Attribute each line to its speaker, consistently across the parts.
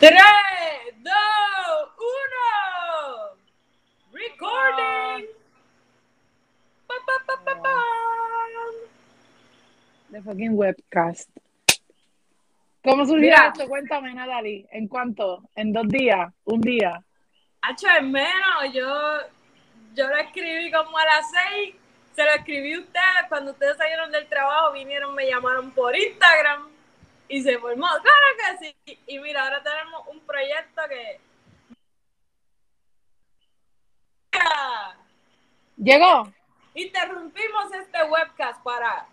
Speaker 1: 3, 2, 1. Recording. Pa, pa, pa.
Speaker 2: The fucking webcast. ¿Cómo surgió
Speaker 1: Mira.
Speaker 2: esto? Cuéntame, Natalie. ¿En cuánto? ¿En dos días? ¿Un día?
Speaker 1: Hacho, es menos. Yo, yo lo escribí como a las 6. Se lo escribí a ustedes. Cuando ustedes salieron del trabajo, vinieron, me llamaron por Instagram. Y se formó. Claro que sí. Y mira, ahora tenemos un proyecto que.
Speaker 2: ¿Llegó?
Speaker 1: Interrumpimos este webcast para.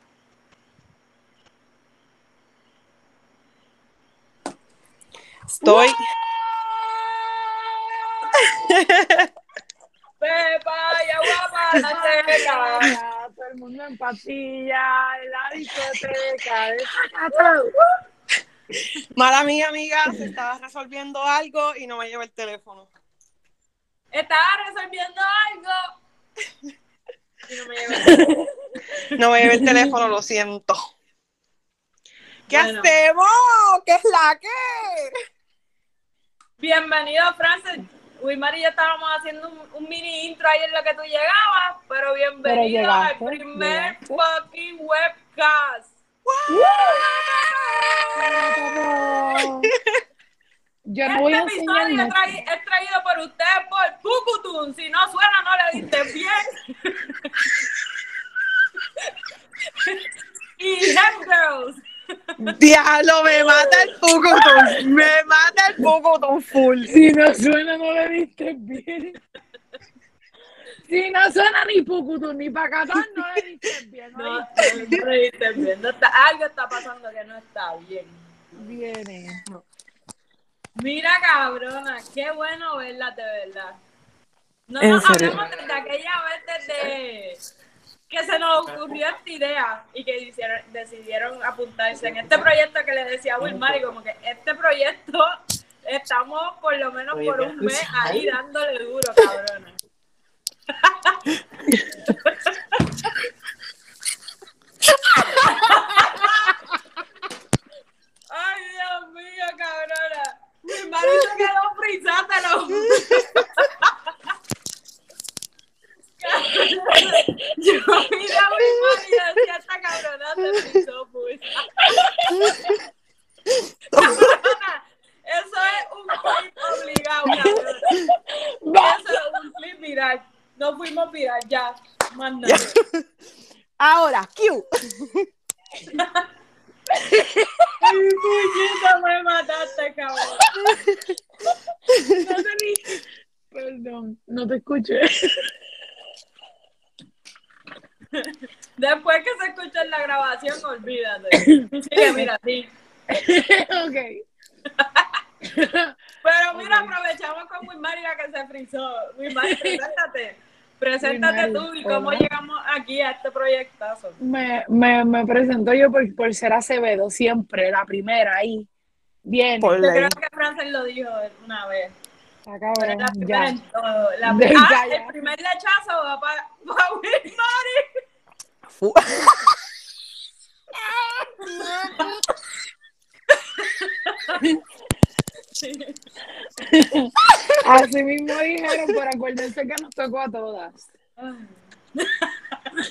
Speaker 3: Estoy.
Speaker 1: Pepa, ya guapa, la
Speaker 2: el mundo en patilla, en la discoteca.
Speaker 3: Mala mía, amiga, se estaba resolviendo algo y no me lleva el teléfono.
Speaker 1: Estaba resolviendo algo. Y no me llevé.
Speaker 3: No me lleva el teléfono, lo siento. ¿Qué
Speaker 1: Bueno.
Speaker 3: hacemos? ¿Qué es la que?
Speaker 1: Bienvenido, Francis. Wilmar y yo estábamos haciendo un, un mini intro ahí en lo que tú llegabas, pero bienvenido al primer
Speaker 2: llegaste.
Speaker 1: fucking webcast.
Speaker 2: Yo no voy a
Speaker 1: este episodio es,
Speaker 2: mucho.
Speaker 1: traí- es traído por ustedes por Pucutun. Si no suena, no le diste bien. y Hem Girls.
Speaker 3: Diablo, me mata el Pucutun. Me mata el Pucutun full.
Speaker 2: Si no suena, no le diste bien. Si no suena ni Pucutu ni Pacatán, no le diste bien.
Speaker 1: No, no le diste bien. No está- algo está pasando que no está bien.
Speaker 2: Viene.
Speaker 1: Mira, cabrona, qué bueno verla de verdad. No
Speaker 3: ¿En
Speaker 1: nos hablamos desde aquella vez desde que se nos ocurrió esta idea y que hicieron, decidieron apuntarse en este proyecto que le decía a Wilmar y como que este proyecto estamos por lo menos por un mes ahí dándole duro, cabrona. Ay, Dios mío, cabrona. Mi marido quedó frisátelo. Yo miraba a mi madre y decía, esta cabrona se frizó, pues. Cabrona, Eso es un clip obligado, cabrona. Eso es un clip viral. No fuimos viral, ya. Manda.
Speaker 3: Ahora, Q.
Speaker 1: Ay, puñeta, me mataste, cabrón.
Speaker 2: No te ni- Perdón, no te escuché.
Speaker 1: Después que se escucha en la grabación, olvídate. Sigue, mira, sí.
Speaker 2: ok.
Speaker 1: Pero mira, aprovechamos con Wilmaria que se frizó. Wilmaria, preséntate. Preséntate tú y cómo
Speaker 2: Hola.
Speaker 1: llegamos aquí a este proyectazo.
Speaker 2: Me, me, me presento yo por, por ser Acevedo, siempre, la primera ahí. Bien,
Speaker 3: Por
Speaker 1: Yo creo que Frances lo dijo una vez. la primera
Speaker 2: ya.
Speaker 1: en todo. La-
Speaker 2: De-
Speaker 1: ah,
Speaker 2: ya,
Speaker 1: el primer lechazo va para.
Speaker 3: Fu-
Speaker 2: Así mismo dijeron, pero acuérdense que nos tocó a todas.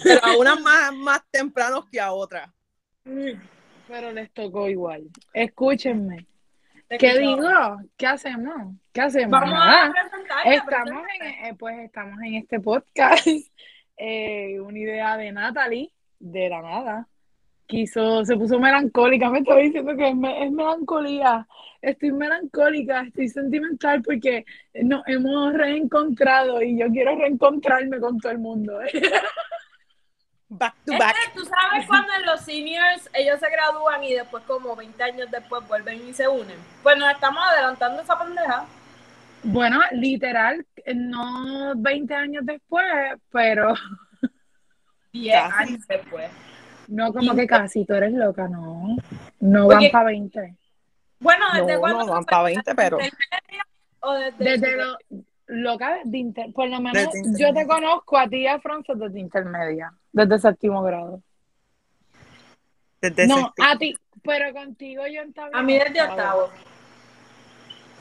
Speaker 3: Pero a unas más, más tempranos que a otras.
Speaker 2: Pero les tocó igual. Escúchenme. ¿Qué digo? ¿Qué hacemos? ¿Qué hacemos?
Speaker 1: Vamos a.
Speaker 2: Estamos en, eh, pues estamos en este podcast, eh, una idea de Natalie, de la nada. Quiso, se puso melancólica, me estaba diciendo que es, me- es melancolía. Estoy melancólica, estoy sentimental porque nos hemos reencontrado y yo quiero reencontrarme con todo el mundo.
Speaker 3: Back to
Speaker 1: Este,
Speaker 3: back.
Speaker 1: Tú sabes cuando en los seniors ellos se gradúan y después como 20 años después vuelven y se unen. Pues nos estamos adelantando esa pendeja.
Speaker 2: Bueno, literal, no 20 años después, pero
Speaker 1: 10
Speaker 3: Casi.
Speaker 1: años después.
Speaker 2: No como que casi, tú eres loca, no. No van
Speaker 1: Porque-
Speaker 2: para 20.
Speaker 1: Bueno, ¿desde
Speaker 3: No,
Speaker 1: cuándo?
Speaker 3: no van para
Speaker 1: fue?
Speaker 3: 20, pero-
Speaker 1: ¿Desde o desde,
Speaker 2: Desde lo, loca de inter- por lo menos yo te conozco a ti y a Frances desde intermedia, desde séptimo grado.
Speaker 3: Desde
Speaker 2: no,
Speaker 3: séptimo.
Speaker 2: a ti, pero contigo yo entablé
Speaker 1: A mí desde octavo.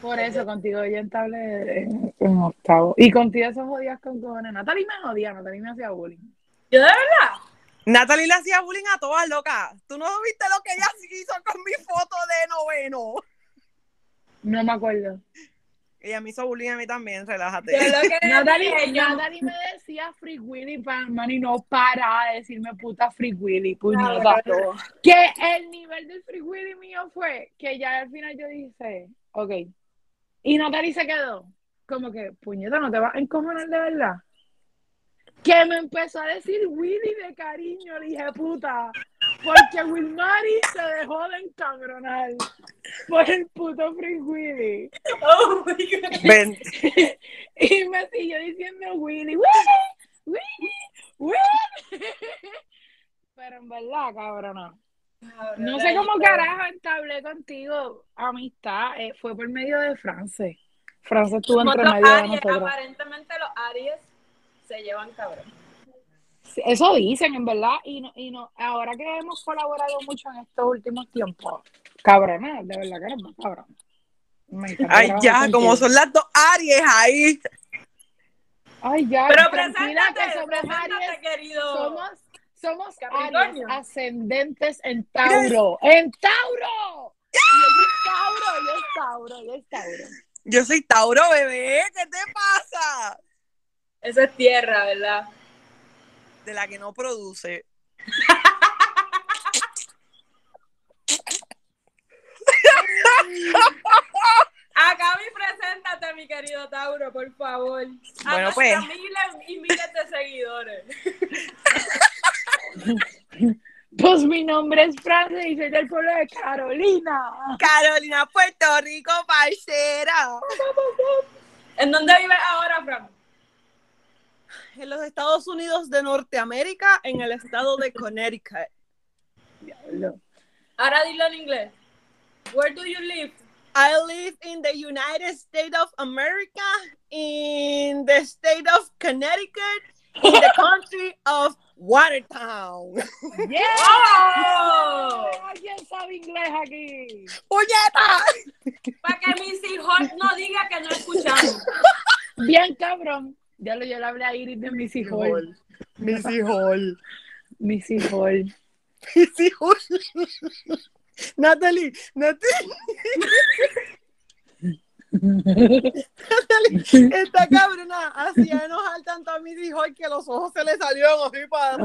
Speaker 2: Por eso contigo yo entablé en, en octavo. Y contigo esos jodías con cojones. Natalie me jodía, Natalie me hacía bullying.
Speaker 1: Yo de verdad.
Speaker 3: Natalie le hacía bullying a todas, loca. ¿Tú no viste lo que ella hizo con mi foto de noveno?
Speaker 2: No me acuerdo.
Speaker 3: Ella me hizo bullying a mí también,
Speaker 1: Yo
Speaker 3: relájate.
Speaker 1: lo que
Speaker 2: Natalie, Natalie me decía Free Willy, pa- man, y no para de decirme puta Free Willy, puñeta. Que el nivel del Free Willy mío fue que ya al final yo dije, ok. Y Natalie se quedó. Como que, puñeta, no te vas a encojonar de verdad. Que me empezó a decir Willy de cariño, le dije puta. Porque Wilmary se dejó de encabronar por el puto Free Willy.
Speaker 1: Oh my God.
Speaker 3: Ven,
Speaker 2: Y me siguió diciendo Willy, Willy, Willy, Willy. Pero en verdad, cabrona. No sé cómo carajo entablé contigo amistad. eh, fue por medio de France. France estuvo entre medio de nosotros.
Speaker 1: aparentemente los Aries se llevan cabrón.
Speaker 2: Sí, Eso dicen, en verdad. Y, no, y no, ahora que hemos colaborado mucho en estos últimos tiempos, cabrona, de verdad que eres más cabrón.
Speaker 3: Ay, ya, como son las dos Aries ahí.
Speaker 2: Ay, ya,
Speaker 1: Pero
Speaker 2: tranquila
Speaker 1: preséntate,
Speaker 2: que somos
Speaker 1: preséntate,
Speaker 2: Aries.
Speaker 1: querido.
Speaker 2: Somos, somos. Aries ascendentes en Tauro. ¡En Tauro! Y ella es Tauro, ella es Tauro, ella es Tauro.
Speaker 3: Yo soy Tauro, bebé. ¿Qué te pasa?
Speaker 1: Eso es tierra, ¿verdad?
Speaker 3: De la que no produce.
Speaker 1: Acá mi preséntate, mi querido Tauro, por favor. A
Speaker 3: Bueno, pues.
Speaker 1: miles y miles de seguidores.
Speaker 2: Pues mi nombre es Francis y soy del pueblo de Carolina.
Speaker 3: Carolina, Puerto Rico, parcera.
Speaker 1: ¿En dónde vives ahora, Fran?
Speaker 3: En los Estados Unidos de Norteamérica, en el estado de Connecticut.
Speaker 2: Diablo.
Speaker 1: Ahora dilo en inglés. Where do you live?
Speaker 3: I live in the United States of America, in the state of Connecticut, in the country of Watertown.
Speaker 2: ¡Yeah!
Speaker 1: ¡Oh!
Speaker 2: ¿Alguien sabe inglés aquí?
Speaker 3: ¡Puñeta!
Speaker 1: Para que mis hijos no digan que no escuchamos.
Speaker 2: Bien, cabrón. Ya lo yo le hablé a Iris de mis hijos.
Speaker 3: Mis hijos.
Speaker 2: Mis hijos.
Speaker 3: Mis hijos. Natalie, Natalie, Natalie, esta cabrona hacía enojar tanto a mis hijos que los ojos se le salieron así para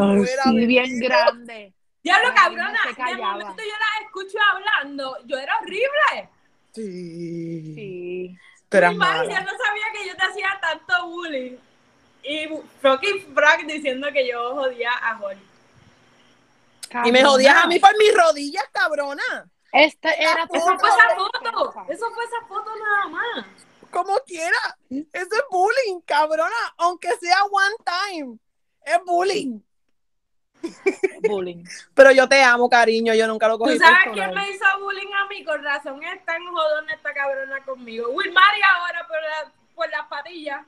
Speaker 2: sí, bien grande.
Speaker 1: Diablo, cabrona, de momento yo las escucho hablando. Yo era horrible.
Speaker 3: Sí.
Speaker 2: Sí.
Speaker 3: Tú eras
Speaker 1: Mi madre
Speaker 3: mala.
Speaker 1: ya no sabía que yo te hacía tanto bullying. Y fucking Frank diciendo que yo jodía a Holly.
Speaker 3: Y me jodías a mí por mis rodillas, cabrona.
Speaker 2: Esta era
Speaker 1: Eso fue
Speaker 2: foto
Speaker 1: esa foto. Eso fue esa foto nada más.
Speaker 3: Como quiera. Eso es bullying, cabrona. Aunque sea one time. Es bullying.
Speaker 2: Bullying.
Speaker 3: Pero yo te amo, cariño. Yo nunca lo
Speaker 1: ¿Tú
Speaker 3: cogí
Speaker 1: sabes
Speaker 3: personal.
Speaker 1: quién me hizo bullying a mí? Con razón es tan jodona esta cabrona conmigo. Wilmary ahora por, la- por las patillas.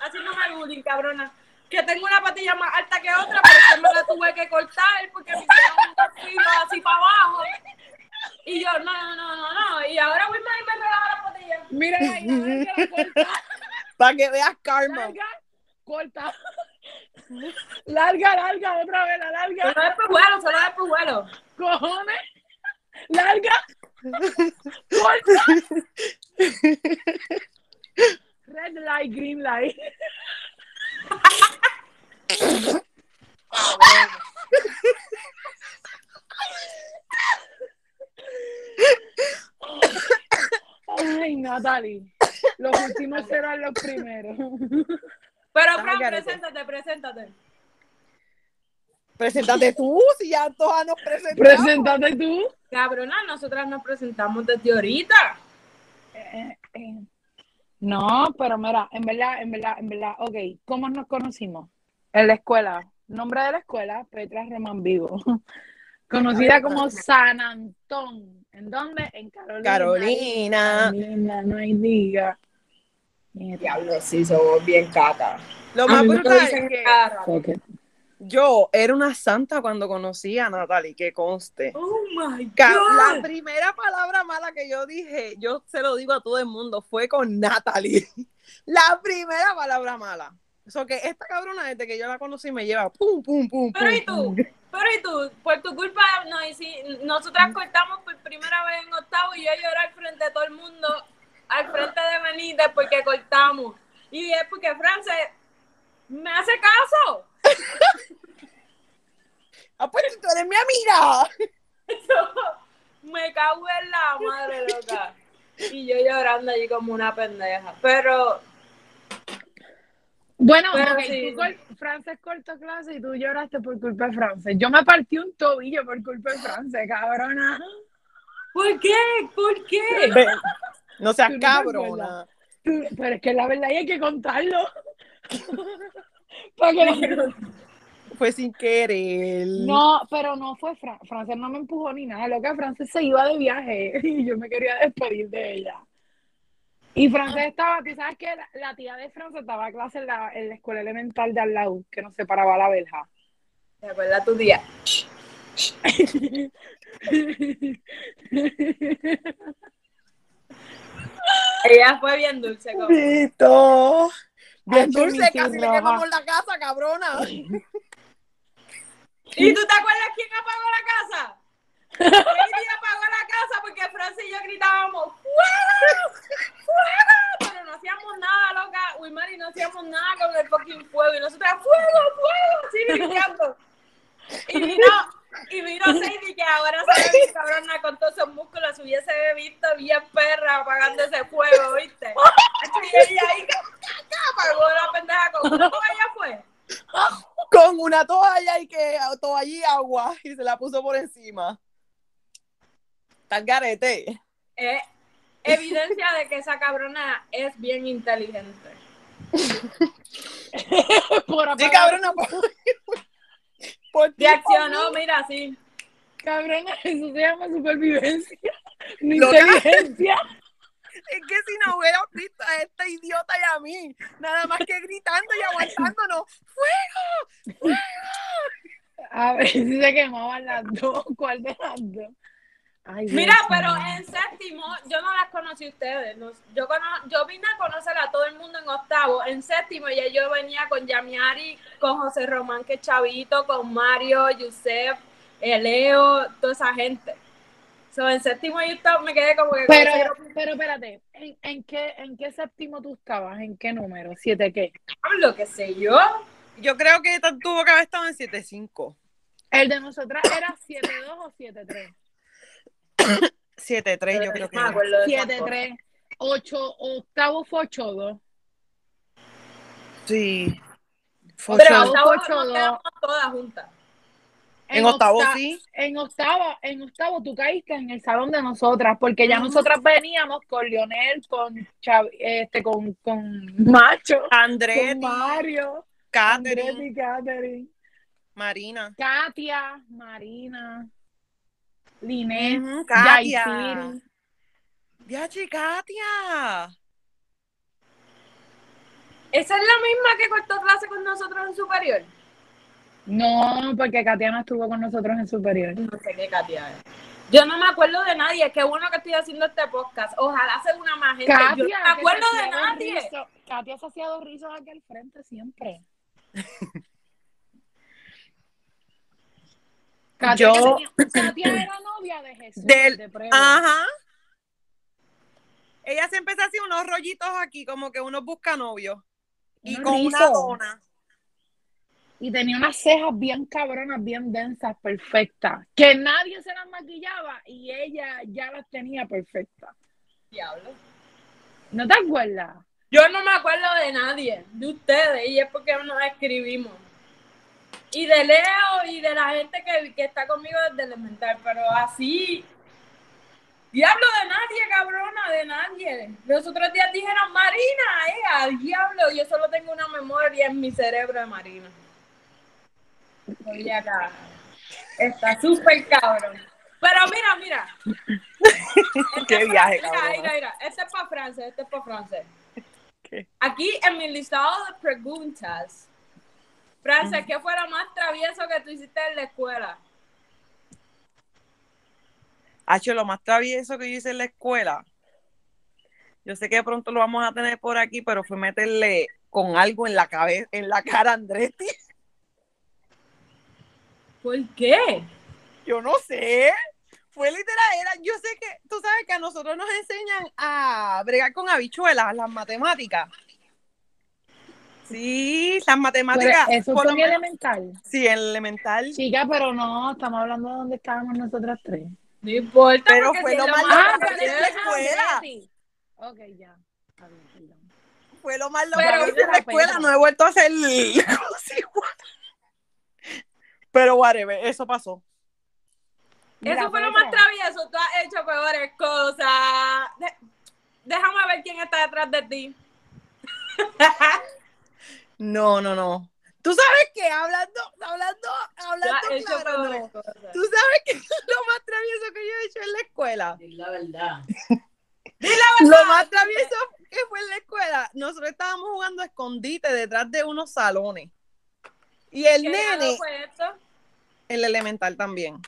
Speaker 1: Haciéndome bullying, cabrona. Que tengo una patilla más alta que otra, pero que me la tuve que cortar porque me hicieron un así para abajo. Y yo, no, no, no, no, no. Y ahora Wilmary me regala las patillas.
Speaker 2: Mira, ahí, larga, corta,
Speaker 3: Para que veas karma.
Speaker 2: corta. Larga, larga, otra vez, la
Speaker 1: Solo
Speaker 2: larga.
Speaker 1: es vuelo, solo es vuelo.
Speaker 2: Cojones. Larga. Corta. Red light, green light. Ay, Natalie. Los últimos serán los primeros.
Speaker 1: Pero, Fran, preséntate, preséntate.
Speaker 3: Preséntate tú, si ya todas nos presentamos.
Speaker 2: Preséntate tú.
Speaker 1: Cabrona, nosotras nos presentamos desde ahorita.
Speaker 2: Eh, eh. No, pero mira, en verdad, en verdad, en verdad, ok, ¿cómo nos conocimos? En la escuela. Nombre de la escuela, Petra Román Vivo. Conocida como San Antón. ¿En dónde? En Carolina.
Speaker 3: Carolina.
Speaker 2: Carolina, no hay diga. Mierda.
Speaker 1: Diablo, sí, somos bien cata.
Speaker 3: Lo
Speaker 1: A
Speaker 3: más brutal es que. Yo era una santa cuando conocí a Natalie, que conste.
Speaker 1: Oh my God.
Speaker 3: La primera palabra mala que yo dije, yo se lo digo a todo el mundo, fue con Natalie. La primera palabra mala. Eso que esta cabrona, desde que yo la conocí, me lleva pum, pum, pum,
Speaker 1: Pero
Speaker 3: pum,
Speaker 1: y tú,
Speaker 3: pum.
Speaker 1: pero y tú, por tu culpa, no, hici- nosotras cortamos por primera vez en octavo y yo lloré al frente de todo el mundo, al frente de Benítez porque cortamos. Y es porque Frances me hace caso.
Speaker 3: Ah, pues tú eres mi amiga.
Speaker 1: Yo me cago en la madre loca. Y yo llorando allí como una pendeja. Pero
Speaker 2: Bueno,
Speaker 1: Pero
Speaker 2: ok,
Speaker 1: sí.
Speaker 2: tú Frances cortó clase y tú lloraste por culpa de Frances. Yo me partí un tobillo por culpa de Frances, cabrona.
Speaker 1: ¿por qué? ¿Por qué?
Speaker 3: No seas
Speaker 2: no
Speaker 3: cabrona.
Speaker 2: Tú- Pero es que la verdad hay que contarlo.
Speaker 3: Fue sin querer.
Speaker 2: No, pero no fue Fran Frances no me empujó ni nada. Lo que Frances se iba de viaje y yo me quería despedir de ella. Y Frances estaba, tú sabes que la, la tía de Frances estaba a clase en la, en la escuela elemental de al lado, que nos separaba la verja.
Speaker 1: ¿Te acuerdas tu día? Ella fue bien dulce. Como...
Speaker 3: Vito. Bien
Speaker 2: Ay,
Speaker 3: dulce, casi le quemamos la casa, cabrona.
Speaker 1: ¿Y tú te acuerdas quién apagó la casa? Lady apagó la casa porque Francis y yo gritábamos ¡Fuego! ¡Fuego! Pero no hacíamos nada, loca. Wilmar y no hacíamos nada con el fucking fuego. Y nosotras ¡Fuego! ¡Fuego! Así brincando. Y vino, y vino Sadie que ahora se ve cabrona con todos esos músculos. Hubiese visto bien perra apagando ese fuego, ¿viste? Y ella ahí apagó la pendeja con una toalla fue.
Speaker 3: Con una toalla y que toalla y agua y se la puso por encima. Tal garete.
Speaker 1: evidencia de que esa cabrona es bien inteligente.
Speaker 2: Por
Speaker 3: Sí,
Speaker 2: apagar-
Speaker 3: cabrona. Por, por ti,
Speaker 1: Reaccionó,
Speaker 3: por
Speaker 1: mira, sí.
Speaker 2: Cabrona, eso se llama supervivencia. Ni
Speaker 3: Loca.
Speaker 2: inteligencia.
Speaker 3: Es que si no hubieras visto a esta idiota y a mí, nada más que gritando y aguantándonos.
Speaker 2: A ver si se quemaban las dos. ¿Cuál de las dos? Ay, Dios
Speaker 1: Mira, pero en séptimo, yo no las conocí a ustedes. no- yo, cono- yo vine a conocer a todo el mundo en octavo. En séptimo ya yo venía con Yamiari, con José Román, que chavito, con Mario, Yusef, eh, Leo, toda esa gente. So, en séptimo yo estaba- me quedé como que...
Speaker 2: Pero, pero espérate, ¿en, en qué, ¿en qué séptimo tú estabas? ¿En qué número? ¿Siete qué?
Speaker 1: lo que sé yo.
Speaker 3: Yo creo que tuvo que haber estado en 7-5.
Speaker 2: ¿El de nosotras era 7-2 o 7-3?
Speaker 3: 7-3, yo creo que
Speaker 1: No me
Speaker 3: era.
Speaker 1: acuerdo de esas
Speaker 2: 7-3. 8, octavo fue 8-2.
Speaker 3: Sí. Fue.
Speaker 1: Pero en
Speaker 3: ocho-
Speaker 1: octavo
Speaker 2: ocho,
Speaker 1: nos
Speaker 2: dos.
Speaker 1: quedamos todas juntas.
Speaker 3: En octavo
Speaker 2: octa-
Speaker 3: sí.
Speaker 2: En octavo, en octavo tú caíste en el salón de nosotras, porque ya nosotras veníamos con Lionel, con Chav- este, con, con Macho, con
Speaker 3: Andretti,
Speaker 2: Mario,
Speaker 3: Catherine,
Speaker 2: Andretti, Catherine,
Speaker 3: Marina.
Speaker 2: Katia, Marina,
Speaker 3: Ujú, Katia. Diache, Katia.
Speaker 1: ¿Esa es la misma que cortó clase con nosotros en superior?
Speaker 2: No, porque Katia no estuvo con nosotros en superior.
Speaker 1: No sé qué Katia es. Yo no me acuerdo de nadie. Qué bueno que estoy haciendo este podcast. Ojalá sea una más gente.
Speaker 2: Katia,
Speaker 1: Yo no me acuerdo de nadie.
Speaker 2: Katia se hacía dos rizos aquí al frente siempre. Katia,
Speaker 3: Yo-
Speaker 2: tenía- Katia era novia de Jesús
Speaker 3: Del-
Speaker 2: de.
Speaker 3: Ajá. Ella se empezó así unos rollitos aquí, como que uno busca novio. Y con una dona.
Speaker 2: Y tenía unas cejas bien cabronas, bien densas, perfectas. Que nadie se las maquillaba y ella ya las tenía perfectas.
Speaker 1: Diablo.
Speaker 2: ¿No te acuerdas?
Speaker 1: Yo no me acuerdo de nadie, de ustedes, y es porque nos escribimos. Y de Leo y de la gente que, que está conmigo desde elemental, pero así. Diablo de nadie, cabrona, de nadie. Los otros días dijeron Marina, eh, a diablo. Yo solo tengo una memoria en mi cerebro de Marina. Oye, acá. Está súper cabrón. Pero mira, mira. Este
Speaker 3: Qué viaje,
Speaker 1: mira,
Speaker 3: cabrona.
Speaker 1: Mira, mira, este es para Francia, este es para Francia.
Speaker 3: ¿Qué?
Speaker 1: Aquí en mi listado de preguntas Frances, ¿qué fue lo más travieso que tú hiciste en la escuela?
Speaker 3: Hacho, lo más travieso que yo hice en la escuela. Yo sé que de pronto lo vamos a tener por aquí, pero fue meterle con algo en la cabeza, en la cara a Andretti.
Speaker 1: ¿Por qué?
Speaker 3: Yo no sé. Fue literal, era, yo sé que, tú sabes que a nosotros nos enseñan a bregar con habichuelas, las matemáticas. Sí, las
Speaker 2: Pero
Speaker 3: matemáticas.
Speaker 2: eso
Speaker 3: por
Speaker 2: fue en elemental.
Speaker 3: sí, en elemental.
Speaker 2: Chica, pero no, estamos hablando de dónde estábamos nosotras tres.
Speaker 1: No importa.
Speaker 3: Pero fue
Speaker 1: si
Speaker 3: lo más
Speaker 1: travieso-
Speaker 3: que en la escuela.
Speaker 2: Ok, ya. Está bien, perdón.
Speaker 3: Fue lo más loco
Speaker 1: Pero
Speaker 3: que hice en la
Speaker 2: la
Speaker 3: escuela.
Speaker 2: pena.
Speaker 3: No he vuelto a hacer cosas igual. Pero whatever, eso pasó.
Speaker 2: Mira,
Speaker 1: Eso fue lo más travieso. Tú has hecho peores cosas. De- Déjame ver quién está detrás de ti.
Speaker 3: No, no, no. Tú sabes que hablando, hablando, hablando claro, no. Tú sabes que lo más travieso que yo he hecho en la escuela.
Speaker 4: La verdad.
Speaker 3: Lo más travieso que fue en la escuela, nosotros estábamos jugando a escondite detrás de unos salones. Y el
Speaker 1: ¿Qué
Speaker 3: nene,
Speaker 1: fue esto?
Speaker 3: el elemental también.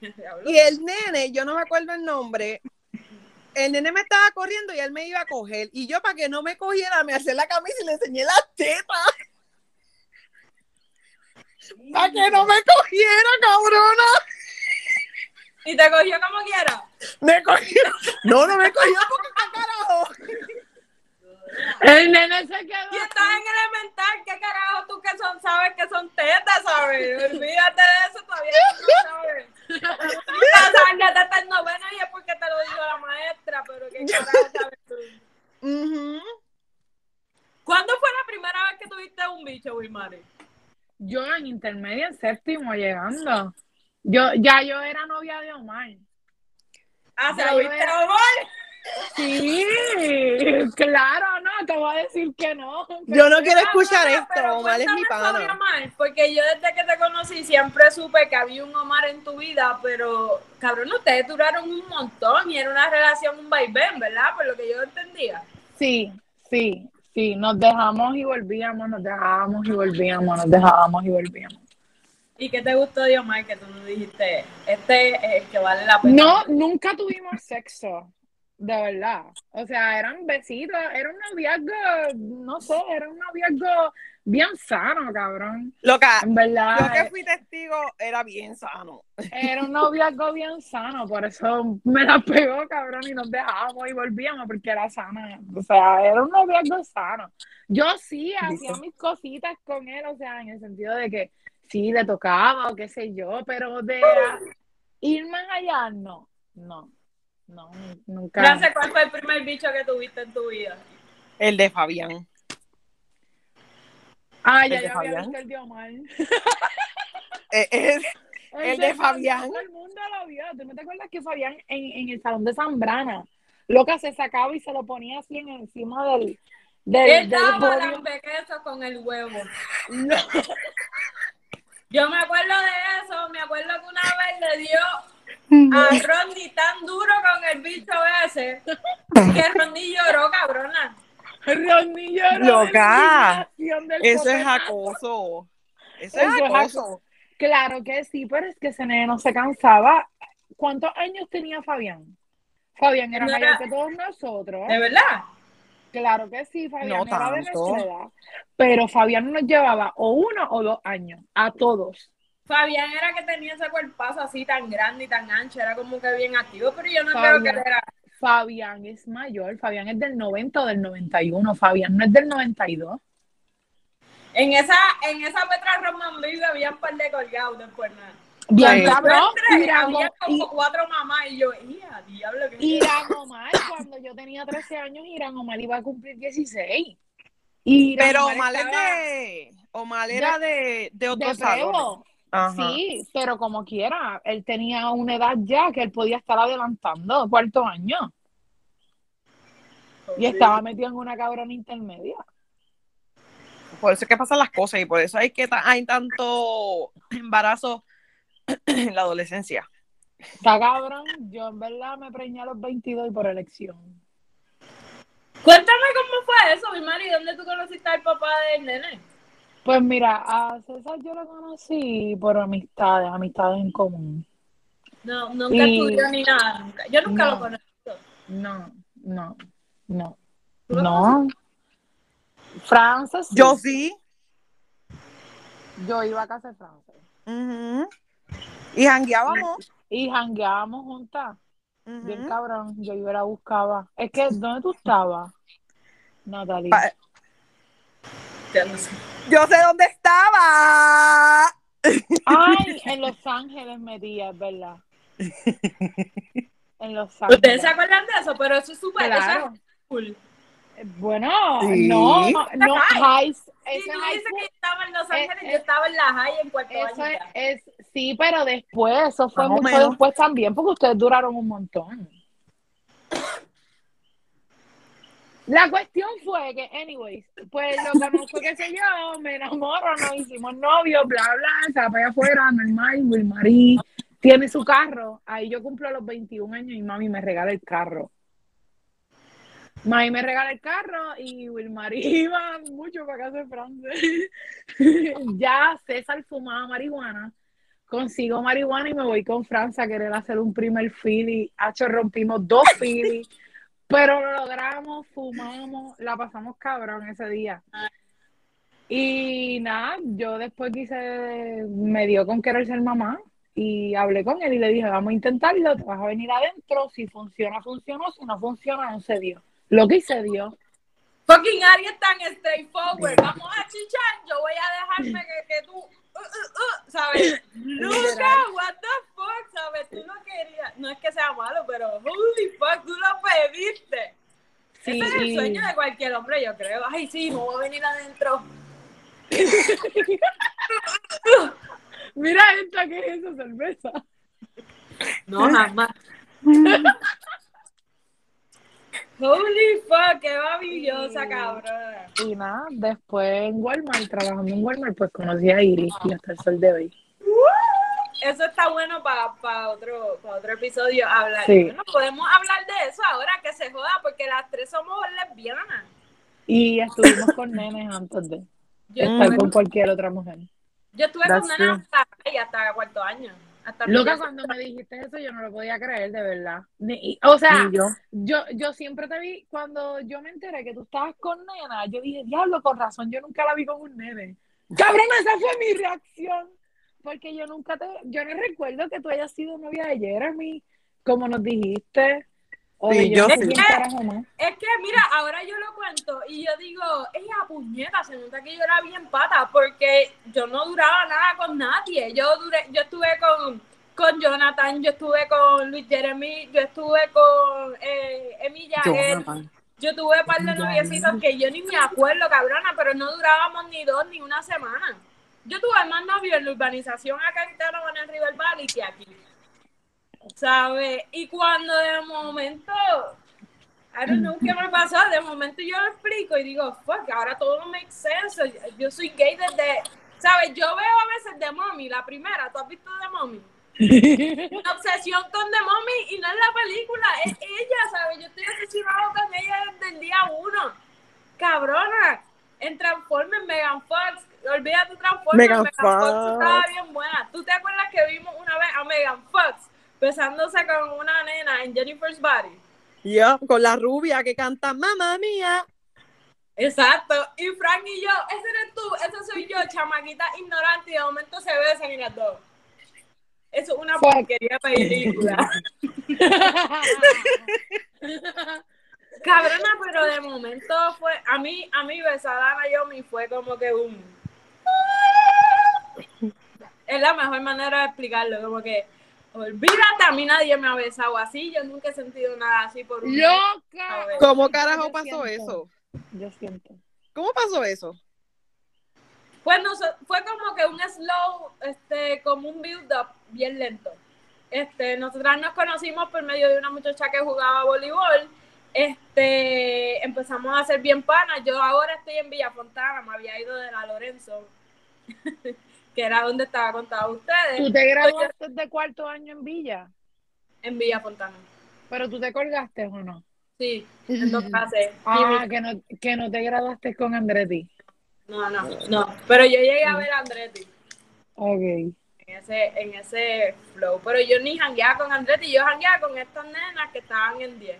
Speaker 3: Y el nene, yo no me acuerdo el nombre, el nene me estaba corriendo y él me iba a coger. Y yo, para que no me cogiera, me hacía la camisa y le enseñé las tetas. Para que no me cogiera, cabrona.
Speaker 1: Y te cogió como quiera.
Speaker 3: Me cogió. No, no me cogió porque qué carajo.
Speaker 2: El nene se quedó.
Speaker 1: Y estás en elemental, ¿qué carajo tú que son, sabes que son tetas, sabes? Olvídate de eso, todavía no sabes. Que tetas en novena y es porque te lo dijo la maestra, pero qué carajo sabes tú. ¿Cuándo fue la primera vez que tuviste un bicho, Wilmary?
Speaker 2: Yo en intermedia, en séptimo, llegando. Yo, ya yo era novia de Omar.
Speaker 1: Ah, ¿se lo viste
Speaker 2: era-
Speaker 1: Omar?
Speaker 2: Sí, claro, no, te voy a decir que no.
Speaker 3: Yo no quiero escuchar esto, Omar es mi pana.
Speaker 1: Omar, porque yo desde que te conocí siempre supe que había un Omar en tu vida, pero cabrón, ustedes duraron un montón y era una relación, un vaivén, ¿verdad? Por lo que yo entendía.
Speaker 2: Sí, sí, sí, nos dejamos y volvíamos, nos dejábamos y volvíamos, nos dejábamos y volvíamos.
Speaker 1: ¿Y qué te gustó de Omar que tú nos dijiste? Este es el que vale la pena.
Speaker 2: No, nunca tuvimos sexo, de verdad. O sea, eran besitos, era un noviazgo, no sé, era un noviazgo bien sano, cabrón.
Speaker 3: Loca,
Speaker 2: En verdad,
Speaker 3: yo que fui testigo era bien sano.
Speaker 2: era un noviazgo bien sano, por eso me la pegó, cabrón, y nos dejábamos y volvíamos porque era sana. O sea, era un noviazgo sano. Yo sí hacía mis cositas con él, o sea, en el sentido de que sí le tocaba o qué sé yo, pero de ir más allá, no, no, no, nunca.
Speaker 1: Gracias, ¿cuál fue el primer bicho que tuviste en tu vida?
Speaker 3: El de Fabián.
Speaker 2: Ah,
Speaker 3: ¿El
Speaker 2: ya
Speaker 3: de
Speaker 2: yo había
Speaker 3: Fabián?
Speaker 2: visto el de Omar.
Speaker 3: Eh, eh, El de Fabián.
Speaker 2: Todo el mundo lo vio. ¿Tú no te acuerdas que Fabián en, en el salón de Zambrana, loca, se sacaba y se lo ponía así en encima del, del,
Speaker 1: Él
Speaker 2: del
Speaker 1: daba
Speaker 2: podio?
Speaker 1: lambequeso con el huevo.
Speaker 2: No.
Speaker 1: Yo me acuerdo de eso, me acuerdo que una vez le dio a Rondi tan duro con el bicho ese que Rondi lloró, cabrona.
Speaker 2: Ronnie lloró de
Speaker 3: Loca, Eso es acoso. Eso
Speaker 2: Eso
Speaker 3: es acoso.
Speaker 2: Claro que sí, pero es que ese nene no se cansaba. ¿Cuántos años tenía Fabián? Fabián era
Speaker 1: No
Speaker 2: mayor
Speaker 1: era-
Speaker 2: que todos nosotros.
Speaker 1: ¿De verdad?
Speaker 2: Claro que sí, Fabián
Speaker 3: No
Speaker 2: era de
Speaker 3: tanto.
Speaker 2: nuestra edad. Pero Fabián nos llevaba o uno o dos años, a todos.
Speaker 1: Fabián era que tenía ese cuerpazo así tan grande y tan ancho, era como que bien activo, pero yo no
Speaker 2: Fabián.
Speaker 1: creo que era.
Speaker 2: Fabián es mayor, Fabián es del 90 o del 91, Fabián no es del 92.
Speaker 1: En esa, en esa Petra Roman Vive había un par de colgados después nada.
Speaker 2: Bien cabrón,
Speaker 1: había como
Speaker 2: y-
Speaker 1: cuatro mamás y yo, ¡ia, diablo! ¿qué
Speaker 2: Irán Omar, cuando yo tenía 13 años, Irán Omar iba a cumplir 16. Y Irán
Speaker 3: Pero Omar
Speaker 2: estaba
Speaker 3: de. Omar era de, de otro
Speaker 2: de
Speaker 3: salón. Ajá.
Speaker 2: Sí, pero como quiera, él tenía una edad ya que él podía estar adelantando, cuarto año, y estaba metido en una cabrona intermedia.
Speaker 3: Por eso es que pasan las cosas y por eso hay que hay tanto embarazo en la adolescencia.
Speaker 2: Está cabrón, yo en verdad me preñé a los 22 y por elección.
Speaker 1: Cuéntame cómo fue eso, mi Mari, ¿dónde tú conociste al papá del nene?
Speaker 2: Pues mira, a César yo lo conocí por amistades, amistades en común.
Speaker 1: No, nunca
Speaker 2: Y-
Speaker 1: estudió ni nada. Nunca. Yo nunca
Speaker 2: No.
Speaker 1: lo conocí.
Speaker 2: No, no, no,
Speaker 1: ¿Tú lo
Speaker 2: no. Frances, sí.
Speaker 3: Yo sí.
Speaker 2: Yo iba a casa de Frances.
Speaker 3: Ujú. Y jangueábamos.
Speaker 2: Y jangueábamos juntas. Bien
Speaker 3: Ujú.
Speaker 2: cabrón. Yo iba la buscaba. Es que, ¿dónde tú estabas? Natalie.
Speaker 3: Pa-
Speaker 1: Ya no sé.
Speaker 3: Yo sé dónde estaba.
Speaker 2: Ay, en Los Ángeles metía, es verdad. En Los Ángeles.
Speaker 1: Ustedes se acuerdan de eso, pero eso es súper
Speaker 2: Claro.
Speaker 1: es cool.
Speaker 2: Bueno,
Speaker 3: Sí.
Speaker 2: no, no, high,
Speaker 1: Si
Speaker 2: ese
Speaker 1: tú
Speaker 2: high
Speaker 1: dices que estaba en Los
Speaker 2: Eh,
Speaker 1: Ángeles,
Speaker 2: eh,
Speaker 1: yo estaba en la high en Puerto
Speaker 2: eso es,
Speaker 1: Vallarta.
Speaker 2: es- sí, pero después, eso fue mucho
Speaker 3: menos.
Speaker 2: después también, porque ustedes duraron un montón. La cuestión fue que, anyways, pues lo conozco, qué sé yo, me enamoro, nos hicimos novios, bla, bla, se va para allá afuera, normal, Wilmarí tiene su carro, ahí yo cumplo los 21 años y mami me regala el carro. Mami me regala el carro y Wilmarí iba mucho para casa de France. ya César fumaba marihuana, consigo marihuana y me voy con Francia a querer hacer un primer Philly. Hacho, rompimos dos Philly, pero lo logramos, fumamos, la pasamos cabrón ese día. Y nada, yo después quise, me dio con querer ser mamá y hablé con él y le dije, vamos a intentarlo, te vas a venir adentro, si funciona, funcionó, si no funciona, no se dio. Lo que se dio.
Speaker 1: Fucking Ari es tan straightforward. Vamos a chichar, yo voy a dejarme que, que tú, uh, uh, ¿sabes? Nunca, what the fuck, ¿sabes? Tú no querías, no es que sea malo, pero holy fuck, tú lo pediste.
Speaker 2: Sí,
Speaker 1: Ese es el sueño de cualquier hombre, yo creo. Ay, sí, me voy a venir adentro.
Speaker 2: Mira esta, ¿qué es esa cerveza?
Speaker 1: No, jamás. Holy fuck, qué babillosa,
Speaker 2: Sí.
Speaker 1: cabrona.
Speaker 2: Y nada, después en Walmart, trabajando en Walmart, pues conocí a Iris y hasta el sol de hoy.
Speaker 1: Eso está bueno para otro, pa otro episodio hablar.
Speaker 2: Sí.
Speaker 1: Bueno, podemos hablar de eso ahora que se joda, porque las tres somos lesbianas.
Speaker 2: Y estuvimos con nenes antes de
Speaker 1: Yo
Speaker 2: estar con cualquier otra mujer.
Speaker 1: yo estuve
Speaker 3: That's
Speaker 1: con nenas hasta, hasta cuarto año. Hasta
Speaker 2: Loca, cuando me dijiste eso, yo no lo podía creer, de verdad. Ni- o sea,
Speaker 3: yo.
Speaker 2: yo, yo siempre te vi, cuando yo me enteré que tú estabas con nena, yo dije, diablo, con razón, yo nunca la vi con un nene. Cabrón, esa fue mi reacción. Porque yo nunca te, yo no recuerdo que tú hayas sido novia de Jeremy, como nos dijiste.
Speaker 3: Sí, yo sí.
Speaker 1: Es que, mira, ahora yo lo cuento y yo digo, ella puñeta, se nota que yo era bien pata porque yo no duraba nada con nadie. Yo duré, yo estuve con, con Jonathan, yo estuve con Luis Jeremy, yo estuve con eh, Emi Yael,
Speaker 3: Jonathan.
Speaker 1: yo tuve un par de noviecitos que yo ni me acuerdo, cabrona, pero no durábamos ni dos ni una semana. Yo tuve más novios en la urbanización acá en Terrebonne, en River Valley, que aquí. ¿Sabes? Y cuando de momento, I don't know qué me pasó, de momento yo lo explico y digo, fuck, ahora todo makes sense. Yo soy gay desde, ¿sabes? Yo veo a veces The Mommy, la primera, ¿tú has visto The Mommy? Una obsesión con The Mommy y no es la película, es ella, ¿sabes? Yo estoy obsesionado con ella desde el día uno. Cabrona, en Transformers, Megan Fox, olvídate Transformers,
Speaker 3: Megan
Speaker 1: Megan, Fox.
Speaker 3: Fox.
Speaker 1: estaba bien buena. ¿Tú te acuerdas que vimos una vez a Megan Fox besándose con una nena en Jennifer's Body?
Speaker 3: Yo, con la rubia que canta Mamma Mía.
Speaker 1: Exacto, y Frank y yo, ese eres tú, ese soy yo, chamaquita ignorante, y de momento se besan y las dos. Eso es una porquería película. Cabrona, pero de momento fue, a mí, a mí besar a Naomi fue como que un... Es la mejor manera de explicarlo, como que, olvídate, a mí nadie me ha besado así, yo nunca he sentido nada así por un...
Speaker 2: ¡Loca!
Speaker 3: ¿Cómo carajo
Speaker 2: Yo
Speaker 3: pasó
Speaker 2: siento.
Speaker 3: eso?
Speaker 2: Yo siento.
Speaker 3: ¿Cómo pasó eso?
Speaker 1: Pues no, fue como que un slow, este, como un build-up bien lento. Este, nosotras nos conocimos por medio de una muchacha que jugaba voleibol. Este, empezamos a ser bien panas. Yo ahora estoy en Villa Fontana, me había ido de la Lorenzo, que era donde estaba contado ustedes,
Speaker 2: Tú te graduaste de cuarto año en Villa,
Speaker 1: en Villa Fontana.
Speaker 2: pero tú te colgaste o no?
Speaker 1: Sí, en dos clases.
Speaker 2: Ah, que no, que no te graduaste con Andretti.
Speaker 1: No, no, no. Pero yo llegué a ver a Andretti
Speaker 2: Ok.
Speaker 1: en ese, en ese flow. Pero yo ni jangueaba con Andretti, yo jangueaba con estas nenas que estaban en 10.